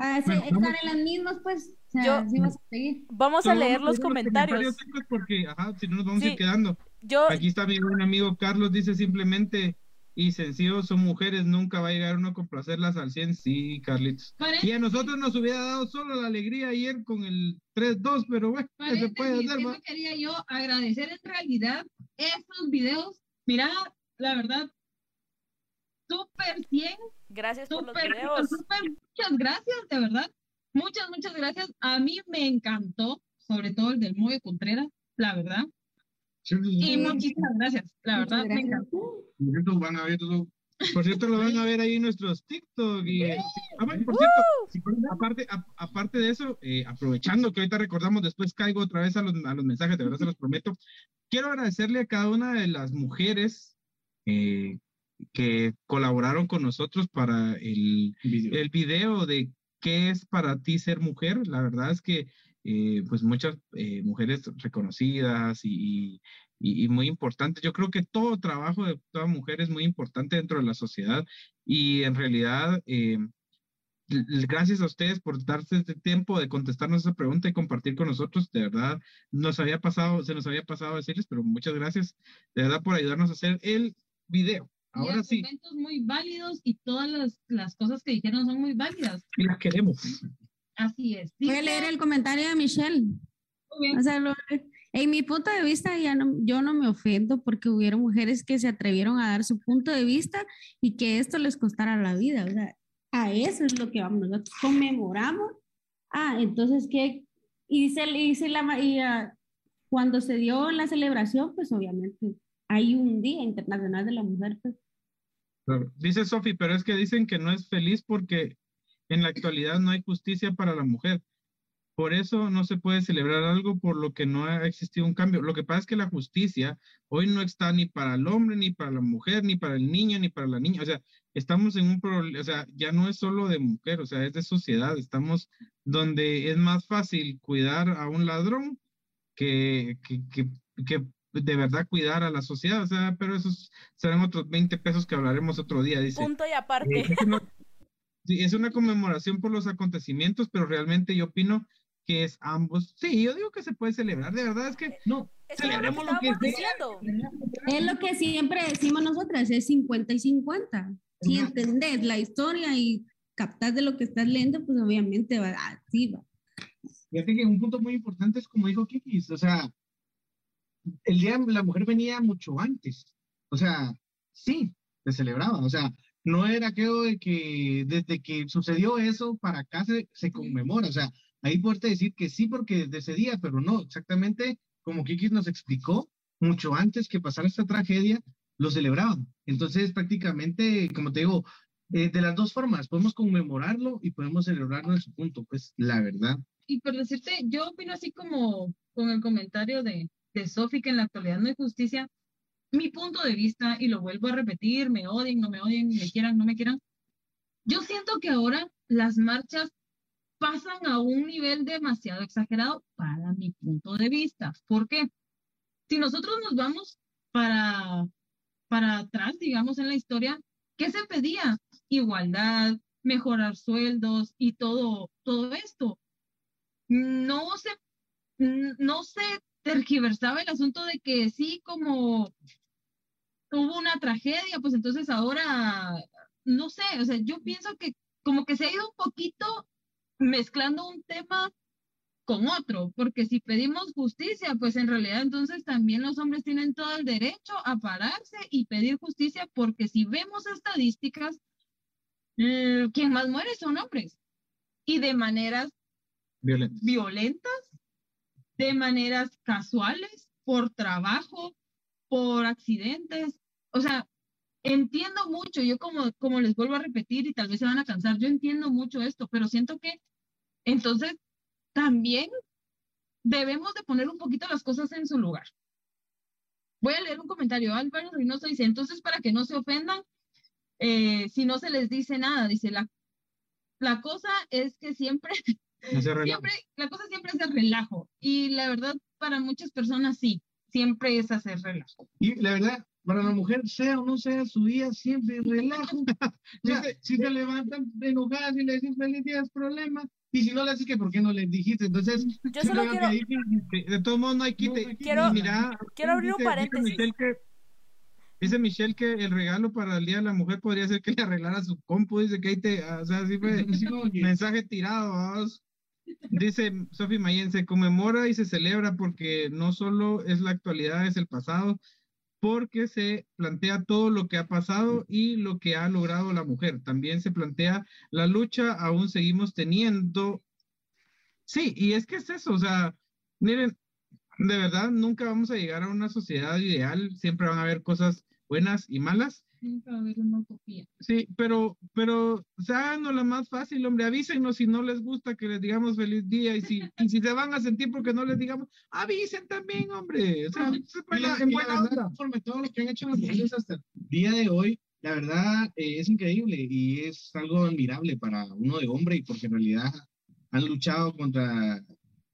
[SPEAKER 6] a ese-
[SPEAKER 3] Bueno, vamos-
[SPEAKER 6] estar en las mismas, pues, o sea,
[SPEAKER 5] Yo-
[SPEAKER 6] así vas a seguir.
[SPEAKER 5] Vamos a leer los
[SPEAKER 3] a
[SPEAKER 5] comentarios.
[SPEAKER 3] porque, ajá, si no nos vamos a
[SPEAKER 5] Sí.
[SPEAKER 3] ir quedando.
[SPEAKER 5] Yo,
[SPEAKER 3] Aquí está mi buen amigo Carlos, dice simplemente, y sencillo, son mujeres, nunca va a llegar uno a complacerlas al 100. Sí, Carlitos. Y a nosotros nos hubiera dado solo la alegría ayer con el 3-2, pero bueno, ¿qué se puede hacer?
[SPEAKER 2] quería yo agradecer en realidad estos videos. Mira, la verdad, súper 100,
[SPEAKER 5] gracias por los videos.
[SPEAKER 2] súper, muchas gracias, de verdad. Muchas, muchas gracias. A mí me encantó, sobre todo el del Moe Contreras, la verdad. Y muchísimas gracias, la verdad, me encantó.
[SPEAKER 1] Van a verlo.
[SPEAKER 3] Por cierto, lo van a ver ahí en nuestros TikTok. Y, eh, ah, por cierto, aparte, a- aparte de eso, eh, aprovechando que ahorita recordamos, después caigo otra vez a los, a los mensajes, de verdad se los prometo. Quiero agradecerle a cada una de las mujeres eh, que colaboraron con nosotros para el, el video de qué es para ti ser mujer. La verdad es que eh, pues muchas eh, mujeres reconocidas y, y- y muy importantes. Yo creo que todo trabajo de toda mujer es muy importante dentro de la sociedad y en realidad eh, gracias a ustedes por darse este tiempo de contestarnos esa pregunta y compartir con nosotros. De verdad, nos había pasado, se nos había pasado decirles, pero muchas gracias de verdad por ayudarnos a hacer el video.
[SPEAKER 2] Y
[SPEAKER 3] Ahora sí,
[SPEAKER 2] argumentos muy válidos y todas las, las cosas que dijeron son muy válidas.
[SPEAKER 3] y las queremos.
[SPEAKER 2] Así es.
[SPEAKER 6] Voy a leer el comentario de Michelle.
[SPEAKER 2] Muy bien.
[SPEAKER 6] O sea, lo- en mi punto de vista, ya no, yo no me ofendo porque hubieron mujeres que se atrevieron a dar su punto de vista y que esto les costara la vida. O sea, a eso es lo que vamos. Nosotros conmemoramos. Ah, entonces, ¿qué? Y, se la, y ah, cuando se dio la celebración, pues obviamente hay un Día Internacional de la Mujer. Pues.
[SPEAKER 3] Dice Sofi, pero es que dicen que no es feliz porque en la actualidad no hay justicia para la mujer. Por eso no se puede celebrar algo por lo que no ha existido un cambio. Lo que pasa es que la justicia hoy no está ni para el hombre, ni para la mujer, ni para el niño, ni para la niña. O sea, estamos en un problema, o sea, ya no es solo de mujer, o sea, es de sociedad. Estamos donde es más fácil cuidar a un ladrón que, que, que, que de verdad cuidar a la sociedad. O sea, pero esos serán otros 20 pesos que hablaremos otro día, dice.
[SPEAKER 5] Punto y aparte.
[SPEAKER 3] Eh, es una- sí, es una conmemoración por los acontecimientos, pero realmente yo opino que es ambos. Sí, yo digo que se puede celebrar, de verdad es que no,
[SPEAKER 5] es lo que
[SPEAKER 3] celebremos lo que sea.
[SPEAKER 5] diciendo.
[SPEAKER 6] es lo que siempre decimos nosotras, es 50 y 50. Si
[SPEAKER 1] Ajá.
[SPEAKER 6] entendés la historia y captás de lo que estás leyendo, pues obviamente va así va.
[SPEAKER 1] Fíjate que un punto muy importante es como dijo Kikis, o sea, el Día de la Mujer venía mucho antes. O sea, sí, se celebraba. O sea, no era aquello de que desde que sucedió eso para acá se, se conmemora. O sea, ahí puedes decir que sí porque desde ese día, pero no, exactamente como Kikis nos explicó, mucho antes que pasara esta tragedia, lo celebraban. Entonces, prácticamente, como te digo, eh, de las dos formas, podemos conmemorarlo y podemos celebrarlo en su punto, pues la verdad.
[SPEAKER 2] Y por decirte, yo opino así como con el comentario de, de Sofi, que en la actualidad no hay justicia. Mi punto de vista, y lo vuelvo a repetir, me odien, no me odien, me quieran, no me quieran. Yo siento que ahora las marchas pasan a un nivel demasiado exagerado para mi punto de vista. ¿Por qué? Si nosotros nos vamos para, para atrás, digamos, en la historia, ¿qué se pedía? Igualdad, mejorar sueldos y todo, todo esto. No se, no se tergiversaba el asunto de que sí, como hubo una tragedia, pues entonces ahora, no sé, o sea, yo pienso que como que se ha ido un poquito mezclando un tema con otro, porque si pedimos justicia, pues en realidad entonces también los hombres tienen todo el derecho a pararse y pedir justicia, porque si vemos estadísticas, eh, quien más muere son hombres y de maneras
[SPEAKER 3] Violenta.
[SPEAKER 2] violentas, de maneras casuales, por trabajo, por accidentes. O sea, entiendo mucho, yo como, como les vuelvo a repetir y tal vez se van a cansar, yo entiendo mucho esto, pero siento que entonces también debemos de poner un poquito las cosas en su lugar. Voy a leer un comentario. Álvaro Reynoso dice, entonces para que no se ofendan, eh, si no se les dice nada, dice, la, la cosa es que siempre. Siempre, la cosa siempre es el relajo. Y la verdad, para muchas personas sí, siempre es hacer relajo.
[SPEAKER 1] Y la verdad, para la mujer, sea o no sea su día, siempre relajo. O sea, si se levantan enojadas y le dicen feliz día, es problema. Y si no le haces que, ¿por qué no les dijiste? Entonces,
[SPEAKER 5] Yo solo quiero,
[SPEAKER 1] que-
[SPEAKER 3] De, todos modos, no hay quite.
[SPEAKER 1] No
[SPEAKER 5] Quiero-
[SPEAKER 3] mira,
[SPEAKER 5] quiero abrir un
[SPEAKER 3] dice- dice
[SPEAKER 5] paréntesis.
[SPEAKER 3] Michelle que- Dice Michelle que el regalo para el Día de la Mujer podría ser que le arreglara su compu. Dice que ahí te. O sea, así fue. Mensaje tirado, vamos. Dice Sofi Mayen, se conmemora y se celebra porque no solo es la actualidad, es el pasado, porque se plantea todo lo que ha pasado y lo que ha logrado la mujer. También se plantea la lucha, aún seguimos teniendo Sí, y es que es eso, o sea, miren, de verdad nunca vamos a llegar a una sociedad ideal, siempre van a haber cosas buenas y malas.
[SPEAKER 2] Nunca va a haber una utopía.
[SPEAKER 3] Sí, pero, pero, no la más fácil, hombre, avísenos si no les gusta que les digamos feliz día y si, y si se van a sentir porque no les digamos, avisen también, hombre. O sea,
[SPEAKER 1] la-
[SPEAKER 3] en buena
[SPEAKER 1] verdad,
[SPEAKER 3] onda.
[SPEAKER 1] conforme todo lo que han hecho las mujeres hasta el día de hoy, la verdad eh, es increíble y es algo admirable para uno de hombre y porque en realidad han luchado contra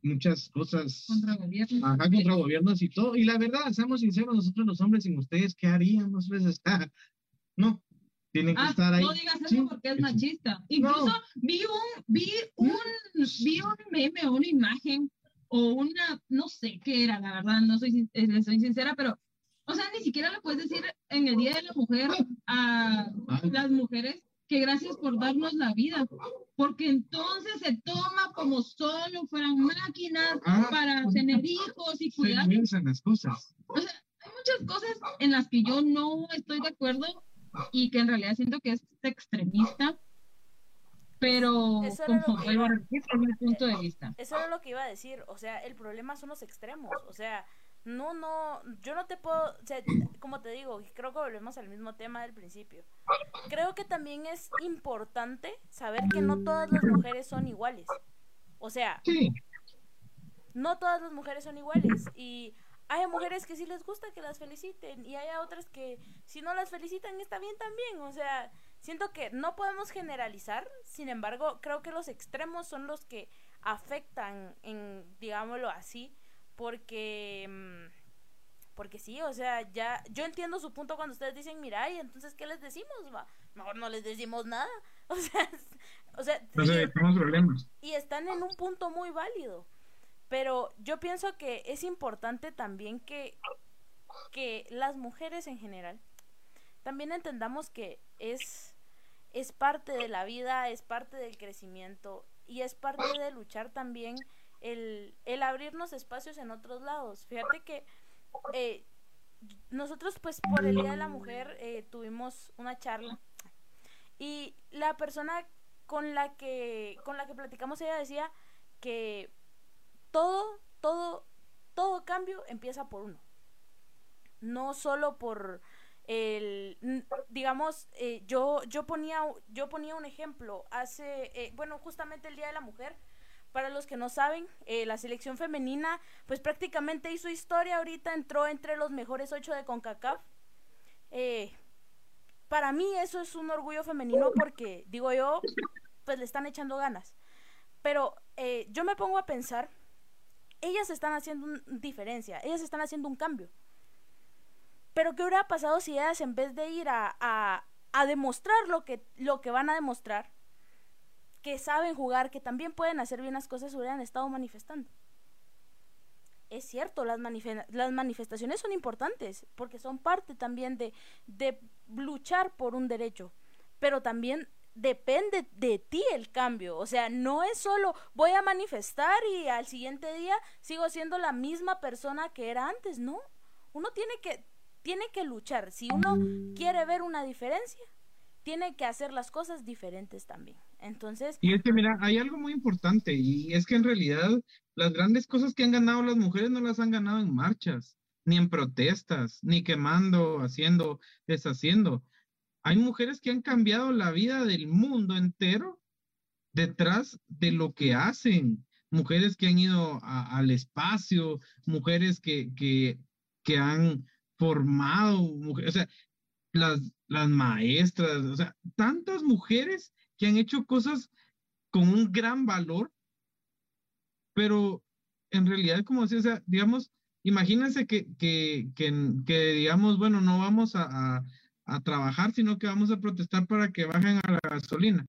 [SPEAKER 1] muchas cosas,
[SPEAKER 2] Contra el gobierno.
[SPEAKER 1] ajá, contra gobiernos y todo. Y la verdad, seamos sinceros, nosotros los hombres sin ustedes, ¿qué haríamos? Pues está, no, tienen que
[SPEAKER 2] Ah,
[SPEAKER 1] estar ahí.
[SPEAKER 2] no digas eso
[SPEAKER 1] Sí,
[SPEAKER 2] porque es
[SPEAKER 1] sí.
[SPEAKER 2] machista. Incluso vi un, vi un, vi un meme o una imagen o una, no sé qué era, la verdad, no soy, eh, soy sincera, pero, o sea, ni siquiera le puedes decir en el Día de la Mujer a las mujeres que gracias por darnos la vida, porque entonces se toma como solo fueran máquinas
[SPEAKER 1] Ah,
[SPEAKER 2] para
[SPEAKER 1] pues,
[SPEAKER 2] tener hijos y
[SPEAKER 1] se
[SPEAKER 2] cuidar
[SPEAKER 1] piensan las cosas.
[SPEAKER 2] o sea, hay muchas cosas en las que yo no estoy de acuerdo y que en realidad siento que es extremista, pero
[SPEAKER 5] Eso
[SPEAKER 2] como vuelvo a mi punto de vista.
[SPEAKER 5] Eso era lo que iba a decir, o sea, el problema son los extremos, o sea, no, no, yo no te puedo, o sea, como te digo, creo que volvemos al mismo tema del principio. Creo que también es importante saber que no todas las mujeres son iguales. O sea,
[SPEAKER 1] Sí,
[SPEAKER 5] no todas las mujeres son iguales y hay mujeres que sí les gusta que las feliciten y hay otras que si no las felicitan está bien también, o sea, siento que no podemos generalizar, sin embargo, creo que los extremos son los que afectan en digámoslo así, porque mm, porque sí, o sea, ya yo entiendo su punto cuando ustedes dicen, "Mira, y entonces qué les decimos?" Va, mejor no les decimos nada. O sea, o sea,
[SPEAKER 3] No sé, tenemos problemas.
[SPEAKER 5] y están en un punto muy válido. Pero yo pienso que es importante también que, que las mujeres en general también entendamos que es, es parte de la vida, es parte del crecimiento y es parte de luchar también el, el abrirnos espacios en otros lados. Fíjate que eh, nosotros pues por el Día de la Mujer eh, tuvimos una charla y la persona con la que con la que platicamos ella decía que todo todo todo cambio empieza por uno. No solo por el digamos eh, yo yo ponía yo ponía un ejemplo hace eh, bueno justamente el día de la mujer. Para los que no saben eh, la selección femenina pues prácticamente hizo historia ahorita entró entre los mejores ocho de Concacaf. Eh, para mí eso es un orgullo femenino porque, digo yo, pues le están echando ganas. Pero eh, yo me pongo a pensar, ellas están haciendo una diferencia, ellas están haciendo un cambio. Pero ¿qué hubiera pasado si ellas en vez de ir a, a, demostrar lo que, lo que van a demostrar, que saben jugar, que también pueden hacer bien las cosas, hubieran estado manifestando? es cierto, las, las manifestaciones son importantes porque son parte también de, de luchar por un derecho, pero también depende de ti el cambio, o sea, no es solo voy a manifestar y al siguiente día sigo siendo la misma persona que era antes, no, uno tiene que, tiene que luchar, si uno quiere ver una diferencia, tiene que hacer las cosas diferentes también, entonces,
[SPEAKER 3] Y es que, mira, hay algo muy importante y es que en realidad las grandes cosas que han ganado las mujeres no las han ganado en marchas, ni en protestas, ni quemando, haciendo, deshaciendo. Hay mujeres que han cambiado la vida del mundo entero detrás de lo que hacen. Mujeres que han ido a- al espacio, mujeres que, que, que han formado, mujeres, o sea, las, las maestras, o sea, tantas mujeres que han hecho cosas con un gran valor, pero en realidad, como decía, o digamos, imagínense que, que, que, digamos, bueno, no vamos a, a trabajar, sino que vamos a protestar para que bajen a la gasolina.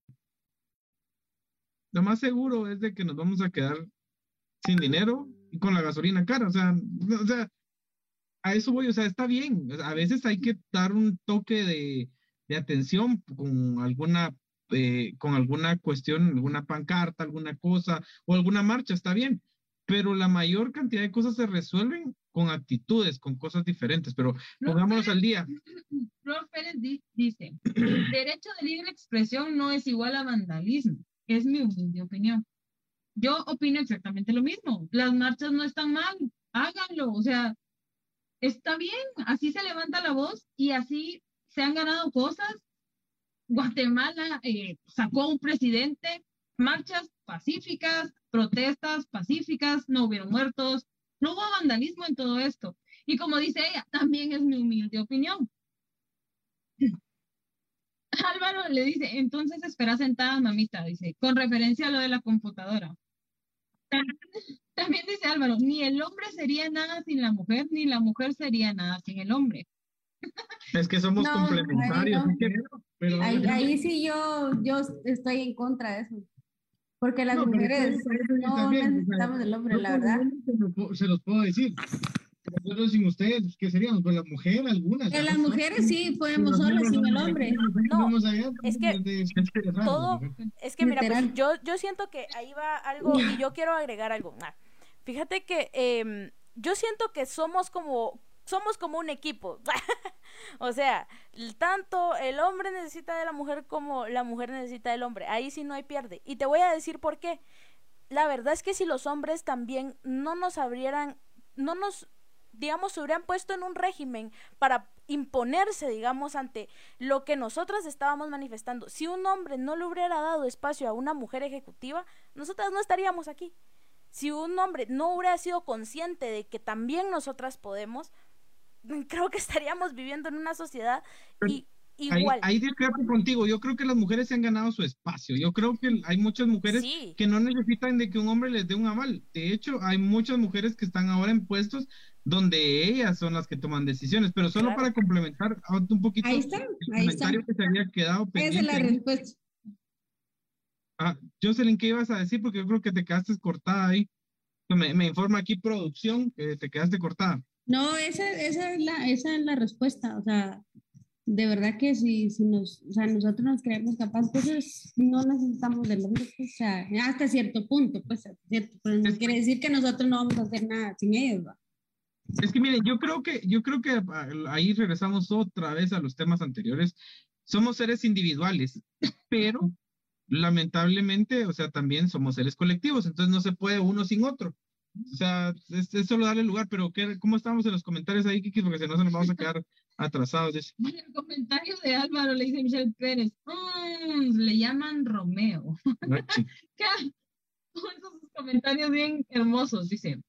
[SPEAKER 3] Lo más seguro es de que nos vamos a quedar sin dinero y con la gasolina cara, o sea, o sea, a eso voy, o sea, está bien, a veces hay que dar un toque de, de atención con alguna, eh, con alguna cuestión, alguna pancarta, alguna cosa o alguna marcha, está bien, pero la mayor cantidad de cosas se resuelven con actitudes, con cosas diferentes, pero pongámonos al día.
[SPEAKER 2] Flor Pérez di- dice, derecho de libre expresión no es igual a vandalismo, es mi humilde opinión. yo opino exactamente lo mismo. Las marchas no están mal, háganlo, o sea, está bien, así se levanta la voz y así se han ganado cosas. Guatemala eh, sacó un presidente, marchas pacíficas, protestas pacíficas, no hubieron muertos, no hubo vandalismo en todo esto. Y como dice ella, también es mi humilde opinión. Álvaro le dice, entonces espera sentada, mamita, dice, con referencia a lo de la computadora. También dice Álvaro, ni el hombre sería nada sin la mujer, ni la mujer sería nada sin el hombre.
[SPEAKER 3] Es que somos
[SPEAKER 6] No,
[SPEAKER 3] complementarios.
[SPEAKER 6] no.
[SPEAKER 3] pero-
[SPEAKER 6] Ahí, ahí sí yo, yo estoy en contra de eso. Porque las
[SPEAKER 1] No,
[SPEAKER 6] mujeres
[SPEAKER 1] yo
[SPEAKER 6] no
[SPEAKER 1] también, o sea,
[SPEAKER 6] necesitamos del hombre,
[SPEAKER 1] Yo
[SPEAKER 6] la verdad.
[SPEAKER 1] lo Se los, puedo- decir. Nosotros sin ustedes, ¿qué seríamos? Pues la mujer, algunas.
[SPEAKER 6] Que las
[SPEAKER 1] ¿no?
[SPEAKER 6] mujeres sí podemos solas sin el
[SPEAKER 1] no,
[SPEAKER 6] hombre.
[SPEAKER 5] No, es que todo- Es que mira, pues, yo, yo siento que ahí va algo y yo quiero agregar algo. Ah, fíjate que em, yo siento que somos como somos como un equipo. o sea, tanto el hombre necesita de la mujer como la mujer necesita del hombre. Ahí sí no hay pierde. Y te voy a decir por qué. La verdad es que si los hombres también no nos abrieran, no nos, digamos, se hubieran puesto en un régimen para imponerse, digamos, ante lo que nosotras estábamos manifestando. Si un hombre no le hubiera dado espacio a una mujer ejecutiva, nosotras no estaríamos aquí. Si un hombre no hubiera sido consciente de que también nosotras podemos, creo que estaríamos viviendo en una sociedad y,
[SPEAKER 3] Ahí,
[SPEAKER 5] igual.
[SPEAKER 3] ahí discrepo contigo. Yo creo que las mujeres se han ganado su espacio. Yo creo que hay muchas mujeres
[SPEAKER 5] Sí.
[SPEAKER 3] que no necesitan de que un hombre les dé un aval. De hecho, hay muchas mujeres que están ahora en puestos donde ellas son las que toman decisiones. Pero solo
[SPEAKER 5] Claro.
[SPEAKER 3] para complementar un poquito
[SPEAKER 6] Ahí está,
[SPEAKER 3] el
[SPEAKER 6] ahí está.
[SPEAKER 3] que se había quedado
[SPEAKER 6] Esa
[SPEAKER 3] pendiente.
[SPEAKER 6] es la
[SPEAKER 3] ahí.
[SPEAKER 6] respuesta.
[SPEAKER 3] Ah, Jocelyn, ¿qué ibas a decir? Porque yo creo que te quedaste cortada ahí. Me, me informa aquí producción que te quedaste cortada.
[SPEAKER 6] No, esa, es la, esa es la respuesta. O sea, de verdad que si, si nos, o sea, nosotros nos creemos capaces, pues no necesitamos del hombre, pues, o sea, hasta cierto punto, pues, cierto, pero no quiere decir que nosotros no vamos a hacer nada sin ellos.
[SPEAKER 3] Es que miren, yo creo que, yo creo que ah, ahí regresamos otra vez a los temas anteriores. Somos seres individuales, pero lamentablemente, o sea, también somos seres colectivos, entonces no se puede uno sin otro. O sea, es, es solo darle lugar, pero ¿qué, ¿cómo estamos en los comentarios ahí, Kiki? Porque si no, se nos vamos a quedar atrasados. dice.
[SPEAKER 2] En el comentario de Álvaro le dice Michelle Pérez, "Mm, le llaman Romeo. Son esos comentarios bien hermosos, dice.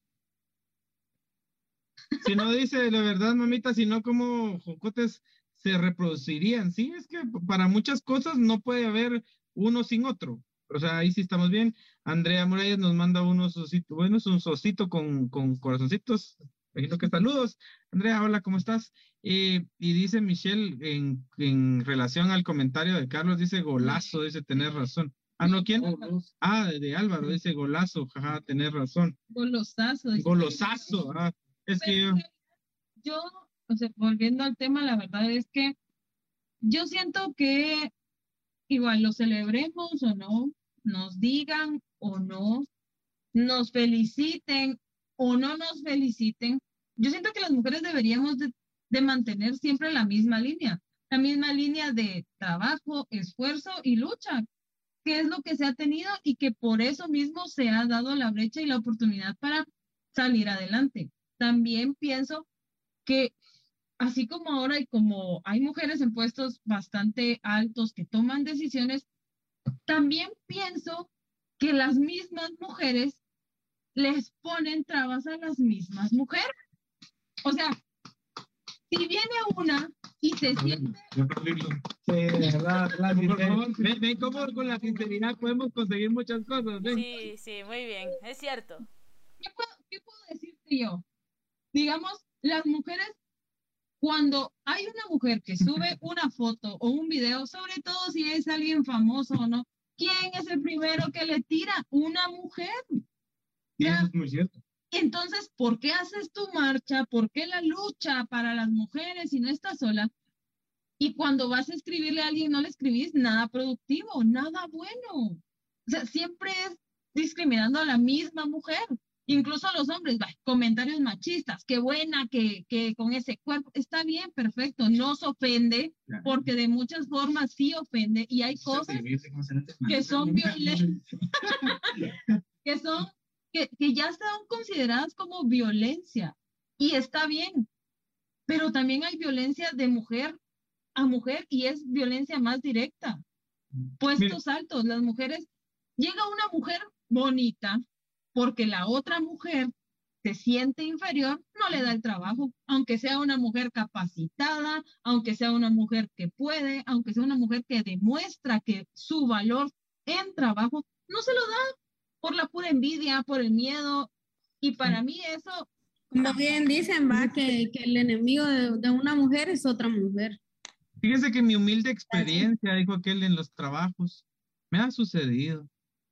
[SPEAKER 3] Si no dice la verdad, mamita, si no, ¿cómo jocotes se reproducirían? Sí, es que para muchas cosas no puede haber uno sin otro. O sea, ahí sí estamos bien. Andrea Muralles nos manda unos ositos, bueno, es un sosito con, con corazoncitos. Imagino que saludos. Andrea, hola, ¿cómo estás? Eh, y dice Michelle, en, en relación al comentario de Carlos, dice golazo, dice tener razón. Ah, ¿no? ¿Quién? Ah, de, Álvaro, dice golazo, jaja, tener razón.
[SPEAKER 2] Golosazo. dice.
[SPEAKER 3] Golosazo, ah, es que yo...
[SPEAKER 2] Yo, o sea, volviendo al tema, la verdad es que yo siento que igual lo celebremos o no, nos digan o no, nos feliciten o no nos feliciten, yo siento que las mujeres deberíamos de, mantener siempre la misma línea, la misma línea de trabajo, esfuerzo y lucha, que es lo que se ha tenido y que por eso mismo se ha dado la brecha y la oportunidad para salir adelante. También pienso que así como ahora y como hay mujeres en puestos bastante altos que toman decisiones, también pienso que las mismas mujeres les ponen trabas a las mismas mujeres. O sea, si viene una y se siente,
[SPEAKER 3] Sí, de verdad, la sinceridad. Ven, ven cómo con la sinceridad podemos conseguir muchas cosas. ven.
[SPEAKER 5] Sí, sí, muy bien, es cierto.
[SPEAKER 2] ¿qué puedo, qué puedo decirte yo? Digamos, las mujeres, cuando hay una mujer que sube una foto o un video, sobre todo si es alguien famoso o no, ¿quién es el primero que le tira? Una mujer.
[SPEAKER 1] Y eso es muy cierto.
[SPEAKER 2] Entonces, ¿por qué haces tu marcha? ¿Por qué la lucha para las mujeres si no estás sola? Y cuando vas a escribirle a alguien, no le escribís nada productivo, nada bueno. O sea, siempre es discriminando a la misma mujer. Incluso los hombres, bah, comentarios machistas, qué buena que, que con ese cuerpo, está bien, perfecto, no se ofende,
[SPEAKER 1] Claro.
[SPEAKER 2] porque de muchas formas sí ofende y hay cosas que son violentas, que son, que, que ya están consideradas como violencia y está bien, pero también hay violencia de mujer a mujer y es violencia más directa. Puestos altos, las mujeres, llega una mujer bonita porque la otra mujer se siente inferior, no le da el trabajo, aunque sea una mujer capacitada, aunque sea una mujer que puede, aunque sea una mujer que demuestra que su valor en trabajo, no se lo da por la pura envidia, por el miedo. Y para mí eso,
[SPEAKER 6] Como bien dicen, va, que, que el enemigo de, de una mujer es otra mujer.
[SPEAKER 3] Fíjese que mi humilde experiencia, dijo aquel en los trabajos, me ha sucedido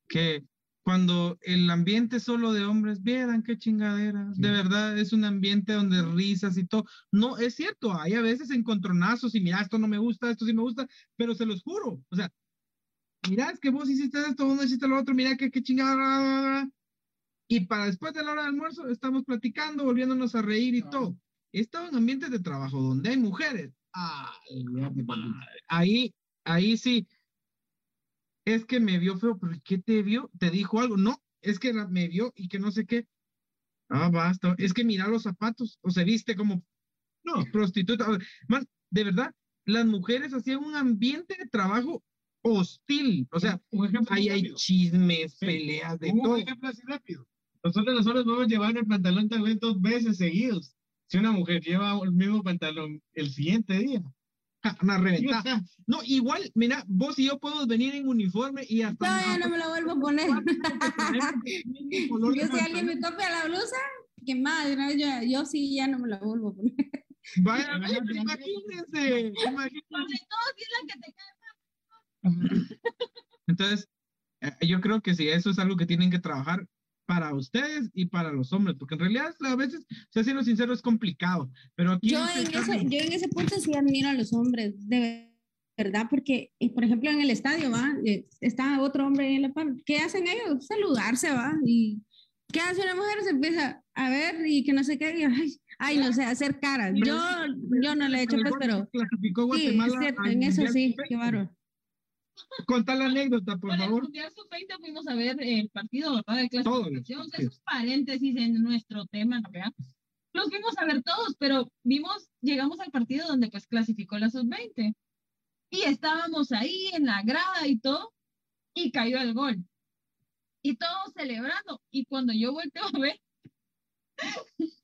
[SPEAKER 3] que cuando el ambiente solo de hombres, vieran qué chingadera, de verdad es un ambiente donde risas y todo. No, es cierto, hay a veces encontronazos y mira, esto no me gusta, esto sí me gusta, pero se los juro, o sea, mira, es que vos hiciste esto, vos no hiciste lo otro, mira que qué chingada. Y para después de la hora de almuerzo estamos platicando, volviéndonos a reír y todo. He estado en ambientes de trabajo donde hay mujeres. Ay, madre. Ahí, ahí sí. Es que me vio feo, pero ¿qué te vio? ¿Te dijo algo? No, es que me vio y que no sé qué. Ah, basta. Es que mira los zapatos, o se viste como no, prostituta. Man, de verdad, las mujeres hacían un ambiente de trabajo hostil. O sea,
[SPEAKER 1] un
[SPEAKER 3] ahí hay chismes,
[SPEAKER 1] Sí.
[SPEAKER 3] peleas, de
[SPEAKER 1] Un
[SPEAKER 3] todo.
[SPEAKER 1] ejemplo así rápido. Nosotros los hombres podemos llevar el pantalón tal vez dos veces seguidos. Si una mujer lleva el mismo pantalón el siguiente día.
[SPEAKER 3] Reventada.
[SPEAKER 1] sea,
[SPEAKER 3] No, igual, mira, vos y yo podemos venir en uniforme y hasta.
[SPEAKER 6] No, ya no me lo vuelvo a poner. Yo si alguien me copia la blusa, que más, una vez yo, yo sí ya no me la vuelvo a poner.
[SPEAKER 3] Vaya, vaya, imagínense, imagínense.
[SPEAKER 2] sobre todo si es la que te cae
[SPEAKER 3] Entonces, eh, yo creo que sí, eso es algo que tienen que trabajar para ustedes y para los hombres, porque en realidad a veces, o siendo sincero, es complicado, pero aquí
[SPEAKER 6] Yo
[SPEAKER 3] este
[SPEAKER 6] en,
[SPEAKER 3] caso-
[SPEAKER 6] ese, yo en ese punto sí admiro a los hombres, de verdad, porque, por ejemplo, en el estadio, ¿va? Eh, Está otro hombre ahí en la par. ¿Qué hacen ellos? Saludarse, ¿va? Y ¿qué hace una mujer? Se empieza a ver y que no sé qué, y, ay, ay, no sé, hacer caras. Yo, yo no le he hecho, pues, pero
[SPEAKER 3] clasificó
[SPEAKER 6] sí, es
[SPEAKER 3] Guatemala
[SPEAKER 6] cierto, en eso sí,
[SPEAKER 3] Sub-20.
[SPEAKER 6] qué bárbaro.
[SPEAKER 3] Contá la anécdota, por
[SPEAKER 2] el
[SPEAKER 3] favor.
[SPEAKER 2] Mundial Sub-20 fuimos a ver el partido ¿verdad? de
[SPEAKER 3] Todos
[SPEAKER 2] clasificación. Es
[SPEAKER 3] partidos.
[SPEAKER 2] un paréntesis en nuestro tema. ¿verdad? Los fuimos a ver todos, pero vimos, llegamos al partido donde pues clasificó la Sub-20. Y estábamos ahí en la grada y todo, y cayó el gol. Y todos celebrando. Y cuando yo volteo a ver,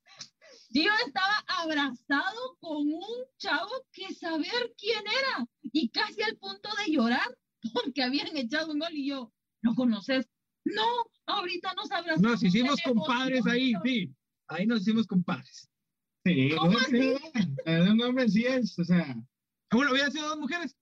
[SPEAKER 2] yo estaba abrazado con un chavo que saber quién era y casi al punto de llorar porque habían echado un gol y yo, ¿lo conoces? No, ahorita nos abrazamos.
[SPEAKER 3] Nos hicimos
[SPEAKER 2] de
[SPEAKER 3] compadres ahí,
[SPEAKER 2] emoción".
[SPEAKER 3] sí. Ahí nos hicimos compadres.
[SPEAKER 1] sí,
[SPEAKER 2] ¿Cómo
[SPEAKER 1] no, verdad, un hombre sí es, o sea,
[SPEAKER 3] Bueno, hubiera sido dos mujeres.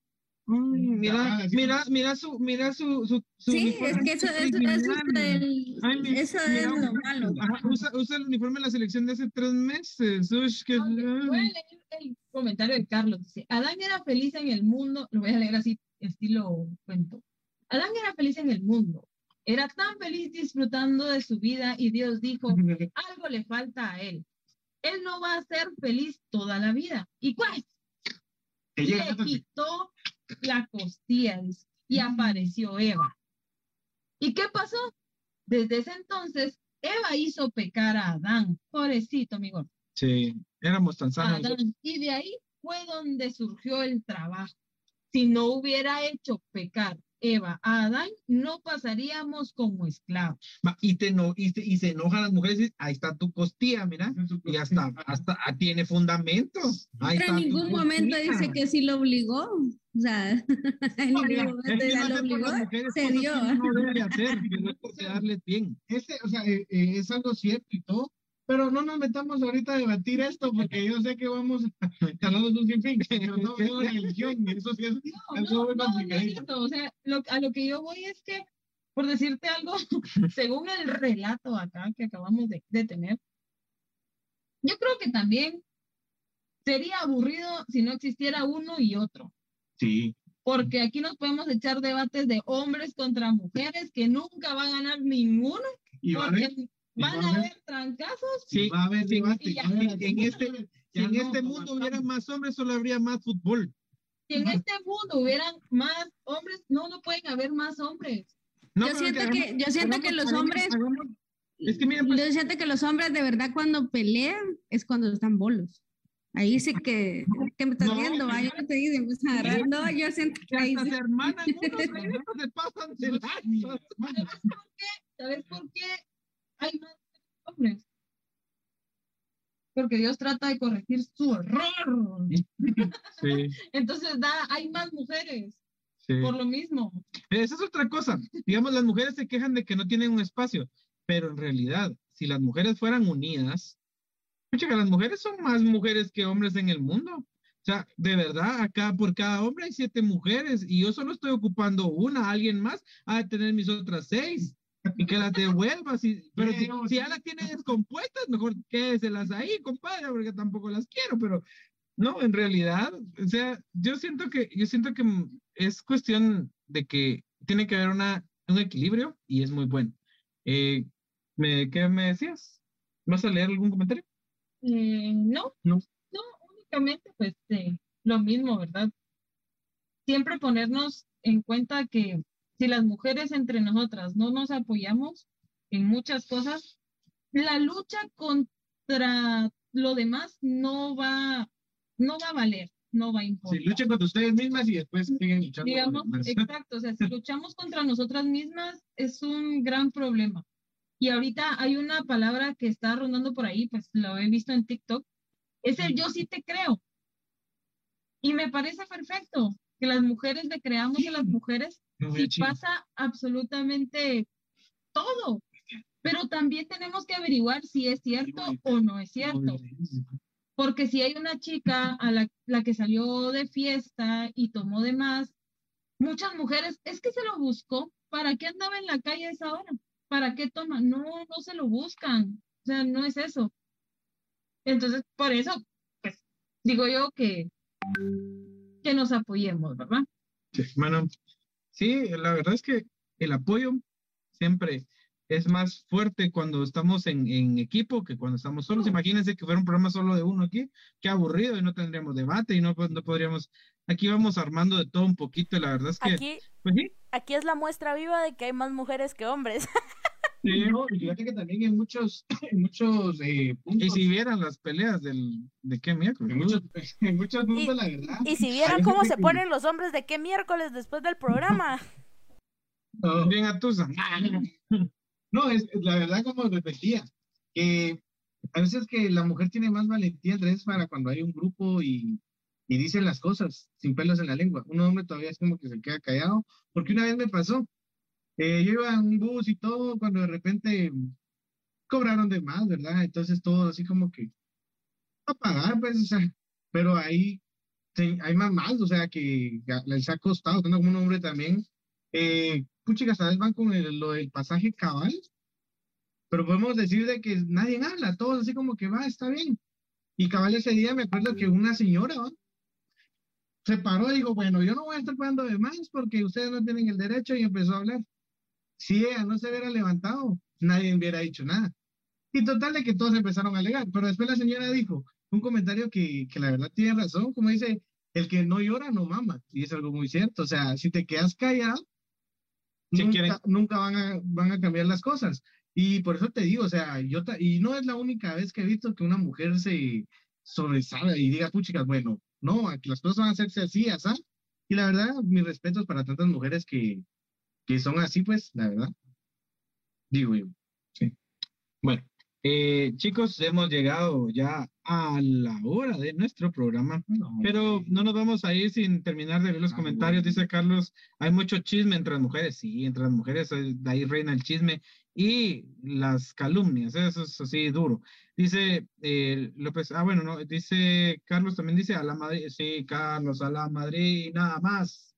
[SPEAKER 3] Mm, mira,
[SPEAKER 1] Ah,
[SPEAKER 3] mira, mira su, mira su, su, su
[SPEAKER 6] Sí,
[SPEAKER 3] uniforme
[SPEAKER 6] es que eso, eso, eso es, el-
[SPEAKER 3] Ay, mi-
[SPEAKER 6] eso
[SPEAKER 3] mira,
[SPEAKER 6] es lo
[SPEAKER 3] usa-
[SPEAKER 6] malo.
[SPEAKER 3] ajá, usa, usa el uniforme de la selección de hace tres meses. Ush, que-
[SPEAKER 2] Ok, Voy a leer el comentario de Carlos. Dice, Adán era feliz en el mundo, lo voy a leer así, estilo cuento. Adán era feliz en el mundo. Era tan feliz disfrutando de su vida y Dios dijo, algo le falta a él. Él no va a ser feliz toda la vida. ¿Y cuál?
[SPEAKER 1] llega
[SPEAKER 2] le quitó la costilla y apareció Eva. ¿Y qué pasó? Desde ese entonces, Eva hizo pecar a Adán. Pobrecito, amigo.
[SPEAKER 3] Sí, éramos tan sanos.
[SPEAKER 2] Adán. Y de ahí fue donde surgió el trabajo. Si no hubiera hecho pecar Eva a Adán, no pasaríamos como esclavos.
[SPEAKER 3] Y, te no, y, se- y se enojan las mujeres y dicen, ahí está tu costilla, mira. Y hasta, hasta ah, tiene fundamento. Ahí
[SPEAKER 6] Pero en ningún momento
[SPEAKER 3] costilla.
[SPEAKER 6] dice que sí lo obligó. O sea,
[SPEAKER 3] No, que
[SPEAKER 6] lo obligó.
[SPEAKER 3] las mujeres
[SPEAKER 6] se dio.
[SPEAKER 3] no debe hacer, que no es por quedarles bien.
[SPEAKER 1] Este, o sea, eh, eh, es algo cierto y todo, pero no nos metamos ahorita a debatir esto porque yo sé que vamos a hablar de un sinfín, pero no una religión, y eso sí es
[SPEAKER 2] No, no, es cierto. O sea, lo- a lo que yo voy es que, por decirte algo, según el relato acá que acabamos de, de tener, yo creo que también sería aburrido si no existiera uno y otro.
[SPEAKER 1] Sí,
[SPEAKER 2] Porque aquí nos podemos echar debates de hombres contra mujeres que nunca va a ganar ninguno
[SPEAKER 1] y va a haber,
[SPEAKER 2] porque van a haber trancazos.
[SPEAKER 3] Sí,
[SPEAKER 1] Va a haber debate,
[SPEAKER 3] sí,
[SPEAKER 1] va a haber-
[SPEAKER 3] en este, si en
[SPEAKER 1] no,
[SPEAKER 3] este
[SPEAKER 1] como
[SPEAKER 3] mundo hubiera más hombres, solo habría más fútbol.
[SPEAKER 2] Si en este mundo hubieran más hombres, no, no pueden haber más hombres.
[SPEAKER 3] No,
[SPEAKER 6] Yo siento que- yo siento que los hombres-
[SPEAKER 3] es que miren, pues,
[SPEAKER 6] Yo siento que los hombres de verdad cuando pelean es cuando están bolos. Ahí sí que, ¿qué me estás
[SPEAKER 3] No,
[SPEAKER 6] viendo?
[SPEAKER 3] no,
[SPEAKER 6] Ahí no te dicen, pues agarrar. No, yo siento que
[SPEAKER 3] que
[SPEAKER 6] ahí
[SPEAKER 3] hasta
[SPEAKER 6] sí.
[SPEAKER 3] se hermanan unos, güey, estos se pasan de lanzas.
[SPEAKER 2] ¿Sabes por qué hay más hombres? Porque Dios trata de corregir su error.
[SPEAKER 3] Sí,
[SPEAKER 2] Entonces da, hay más mujeres
[SPEAKER 3] sí.
[SPEAKER 2] por lo mismo.
[SPEAKER 3] Esa es otra cosa. Digamos, las mujeres se quejan de que no tienen un espacio, pero en realidad, si las mujeres fueran unidas, chica, las mujeres son más mujeres que hombres en el mundo. O sea, de verdad, acá por cada hombre hay siete mujeres y yo solo estoy ocupando una, alguien más ha de tener mis otras seis y que las devuelvas. Y, pero si, ya las tiene descompuestas, mejor quédeselas ahí, compadre, porque tampoco las quiero, pero no, en realidad, o sea, yo siento que, yo siento que es cuestión de que tiene que haber una, un equilibrio y es muy bueno. Eh, ¿me, ¿Qué me decías? ¿Vas a leer algún comentario?
[SPEAKER 2] Eh, no,
[SPEAKER 3] No.
[SPEAKER 2] no, únicamente pues eh, lo mismo, ¿verdad? Siempre ponernos en cuenta que si las mujeres entre nosotras no nos apoyamos en muchas cosas, la lucha contra lo demás no va, no va a valer, no va a importar.
[SPEAKER 1] Sí, luchen contra ustedes mismas y después siguen luchando.
[SPEAKER 2] Digamos, exacto, o sea, si luchamos contra nosotras mismas es un gran problema. Y ahorita hay una palabra que está rondando por ahí, pues lo he visto en TikTok, es el yo sí te creo. Y me parece perfecto que las mujeres le creamos a las mujeres
[SPEAKER 1] No
[SPEAKER 2] si pasa absolutamente todo. Pero también tenemos que averiguar si es cierto o no es cierto. Porque si hay una chica a la, la que salió de fiesta y tomó de más, muchas mujeres, es que se lo buscó. ¿Para qué andaba en la calle a esa hora? ¿Para qué toma? No, no se lo buscan. O sea, no es eso. Entonces, por eso, pues, digo yo que, que nos apoyemos, ¿verdad?
[SPEAKER 3] Sí, bueno, sí, la verdad es que el apoyo siempre es más fuerte cuando estamos en, en equipo que cuando estamos solos. Imagínense que fuera un programa solo de uno aquí, qué aburrido y no tendríamos debate y no, pues, no podríamos, aquí vamos armando de todo un poquito y la verdad es que,
[SPEAKER 5] Aquí,
[SPEAKER 3] pues sí,
[SPEAKER 5] aquí es la muestra viva de que hay más mujeres que hombres.
[SPEAKER 1] Sí, no, y fíjate que también en muchos, en muchos eh, puntos,
[SPEAKER 3] y si vieran las peleas del, de qué miércoles,
[SPEAKER 1] en muchos, en muchos puntos, la verdad.
[SPEAKER 5] Y si vieran cómo se
[SPEAKER 1] que-
[SPEAKER 5] ponen los hombres de qué miércoles después del programa.
[SPEAKER 1] No,
[SPEAKER 3] bien atusa.
[SPEAKER 1] No, es la verdad como repetía, que a veces que la mujer tiene más valentía veces para cuando hay un grupo y, y dicen las cosas sin pelos en la lengua. Un hombre todavía es como que se queda callado, porque una vez me pasó, eh, yo iba en un bus y todo, cuando de repente cobraron de más, ¿verdad? Entonces todo así como que a pagar, pues, o sea, pero ahí sí, hay más más, o sea, que les ha costado, estando como un hombre también. Eh, puchica, ¿sabes? Van con el- lo del pasaje cabal, pero podemos decir de que nadie habla, todos así como que va, está bien. Y cabal ese día me acuerdo que una señora ¿va? Se paró y dijo, bueno, yo no voy a estar pagando de más porque ustedes no tienen el derecho y empezó a hablar. Si ella no se hubiera levantado, nadie hubiera dicho nada. Y total de que todos empezaron a alegar, pero después la señora dijo un comentario que, que la verdad tiene razón, como dice, el que no llora no mama, y es algo muy cierto, o sea, si te quedas callado,
[SPEAKER 3] Si
[SPEAKER 1] nunca,
[SPEAKER 3] quieren-
[SPEAKER 1] nunca van a, van a cambiar las cosas. Y por eso te digo, o sea, yo y no es la única vez que he visto que una mujer se sobresale y diga, puchicas, bueno, no, las cosas van a hacerse así, así. Y la verdad, mis respetos para tantas mujeres que, que son así, pues, la verdad. Digo yo.
[SPEAKER 3] Bueno, eh, chicos, hemos llegado ya a la hora de nuestro programa. Pero no nos vamos a ir sin terminar de ver los
[SPEAKER 1] Ah,
[SPEAKER 3] comentarios.
[SPEAKER 1] bueno.
[SPEAKER 3] Dice Carlos, hay mucho chisme entre las mujeres. Sí, entre las mujeres, eh, de ahí reina el chisme y las calumnias. Eso es así duro. Dice eh, López, ah, bueno, no, dice Carlos también dice a la Madrid. Sí, Carlos, a la Madrid y nada más.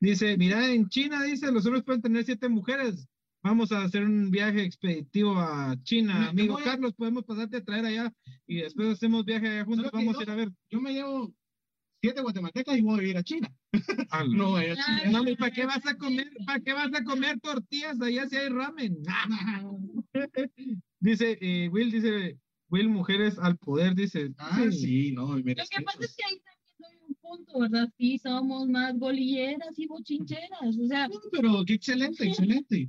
[SPEAKER 3] Dice, mira, en China, dice, los hombres pueden tener siete mujeres. Vamos a hacer un viaje expeditivo a China, amigo
[SPEAKER 1] voy
[SPEAKER 3] Carlos, podemos pasarte a traer allá y después hacemos viaje allá juntos, vamos a ir a ver.
[SPEAKER 1] Yo me llevo siete guatemaltecas y voy a ir a China. No voy a China.
[SPEAKER 3] Mami, ¿para qué vas a comer, para qué vas a comer tortillas allá si hay ramen? Dice, eh, Will, dice, Will, mujeres al poder, dice.
[SPEAKER 1] Ah, sí, no,
[SPEAKER 2] Lo que pasa es que ahí también doy un punto, ¿verdad? Sí, somos más bolilleras y bochincheras. O sea,
[SPEAKER 1] No, pero qué excelente, excelente.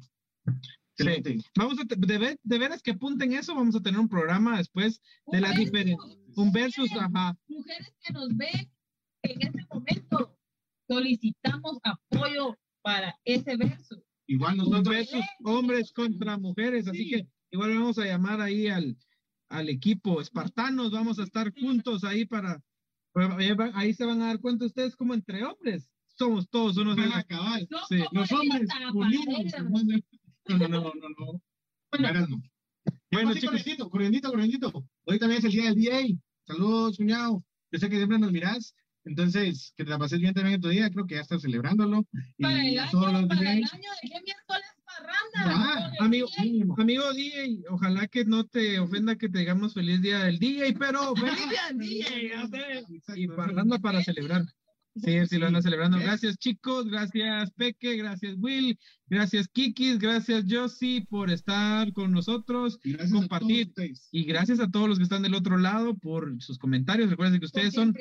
[SPEAKER 1] Excelente.
[SPEAKER 3] Vamos a, de, ver- de veras que apunten eso, vamos a tener un programa después de las diferentes, un versus, ajá.
[SPEAKER 2] mujeres que nos ven en este momento, solicitamos apoyo para ese verso.
[SPEAKER 1] Igual nosotros.
[SPEAKER 3] versus hombres contra mujeres, así
[SPEAKER 1] Sí.
[SPEAKER 3] que igual vamos a llamar ahí al, al equipo espartanos, vamos a estar juntos ahí para, para- ahí se van a dar cuenta ustedes como entre hombres somos todos unos
[SPEAKER 1] Ah, cabal.
[SPEAKER 2] No
[SPEAKER 3] Sí,
[SPEAKER 1] Los hombres
[SPEAKER 2] tapaderas.
[SPEAKER 1] No, no, no, no, no.
[SPEAKER 2] Bueno.
[SPEAKER 3] Bueno, chicos.
[SPEAKER 1] corriendito, corriendito, corriendito. Hoy también es el día del DJ. Saludos, cuñado. Yo sé que siempre nos mirás. Entonces, que te la pases bien también en tu día. Creo que ya estás celebrándolo.
[SPEAKER 2] para el
[SPEAKER 1] Y a
[SPEAKER 2] año,
[SPEAKER 1] todos los
[SPEAKER 2] para el
[SPEAKER 1] DJs.
[SPEAKER 2] año de qué miércoles parranda.
[SPEAKER 1] Ah,
[SPEAKER 2] Con el
[SPEAKER 3] amigo,
[SPEAKER 2] DJ.
[SPEAKER 3] Amigo DJ, ojalá que no te ofenda que te digamos feliz día del DJ, pero feliz día del DJ,
[SPEAKER 1] Exacto.
[SPEAKER 3] y parlando para celebrar. Sí, sí, lo andan celebrando. Gracias, chicos. Gracias, Peque. Gracias, Will. Gracias, Kikis. Gracias, Josie, por estar con nosotros.
[SPEAKER 1] Y gracias
[SPEAKER 3] compartir.
[SPEAKER 1] a todos.
[SPEAKER 3] Y gracias a todos los que están del otro lado por sus comentarios. Recuerden que ustedes son,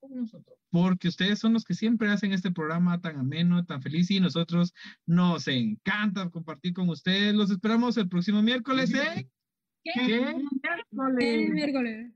[SPEAKER 2] con nosotros.
[SPEAKER 3] porque ustedes son los que siempre hacen este programa tan ameno, tan feliz. Y nosotros nos encanta compartir con ustedes. Los esperamos el próximo miércoles. ¿eh?
[SPEAKER 2] ¿Qué?
[SPEAKER 3] ¿Qué?
[SPEAKER 6] El
[SPEAKER 3] Miércoles.
[SPEAKER 6] miércoles.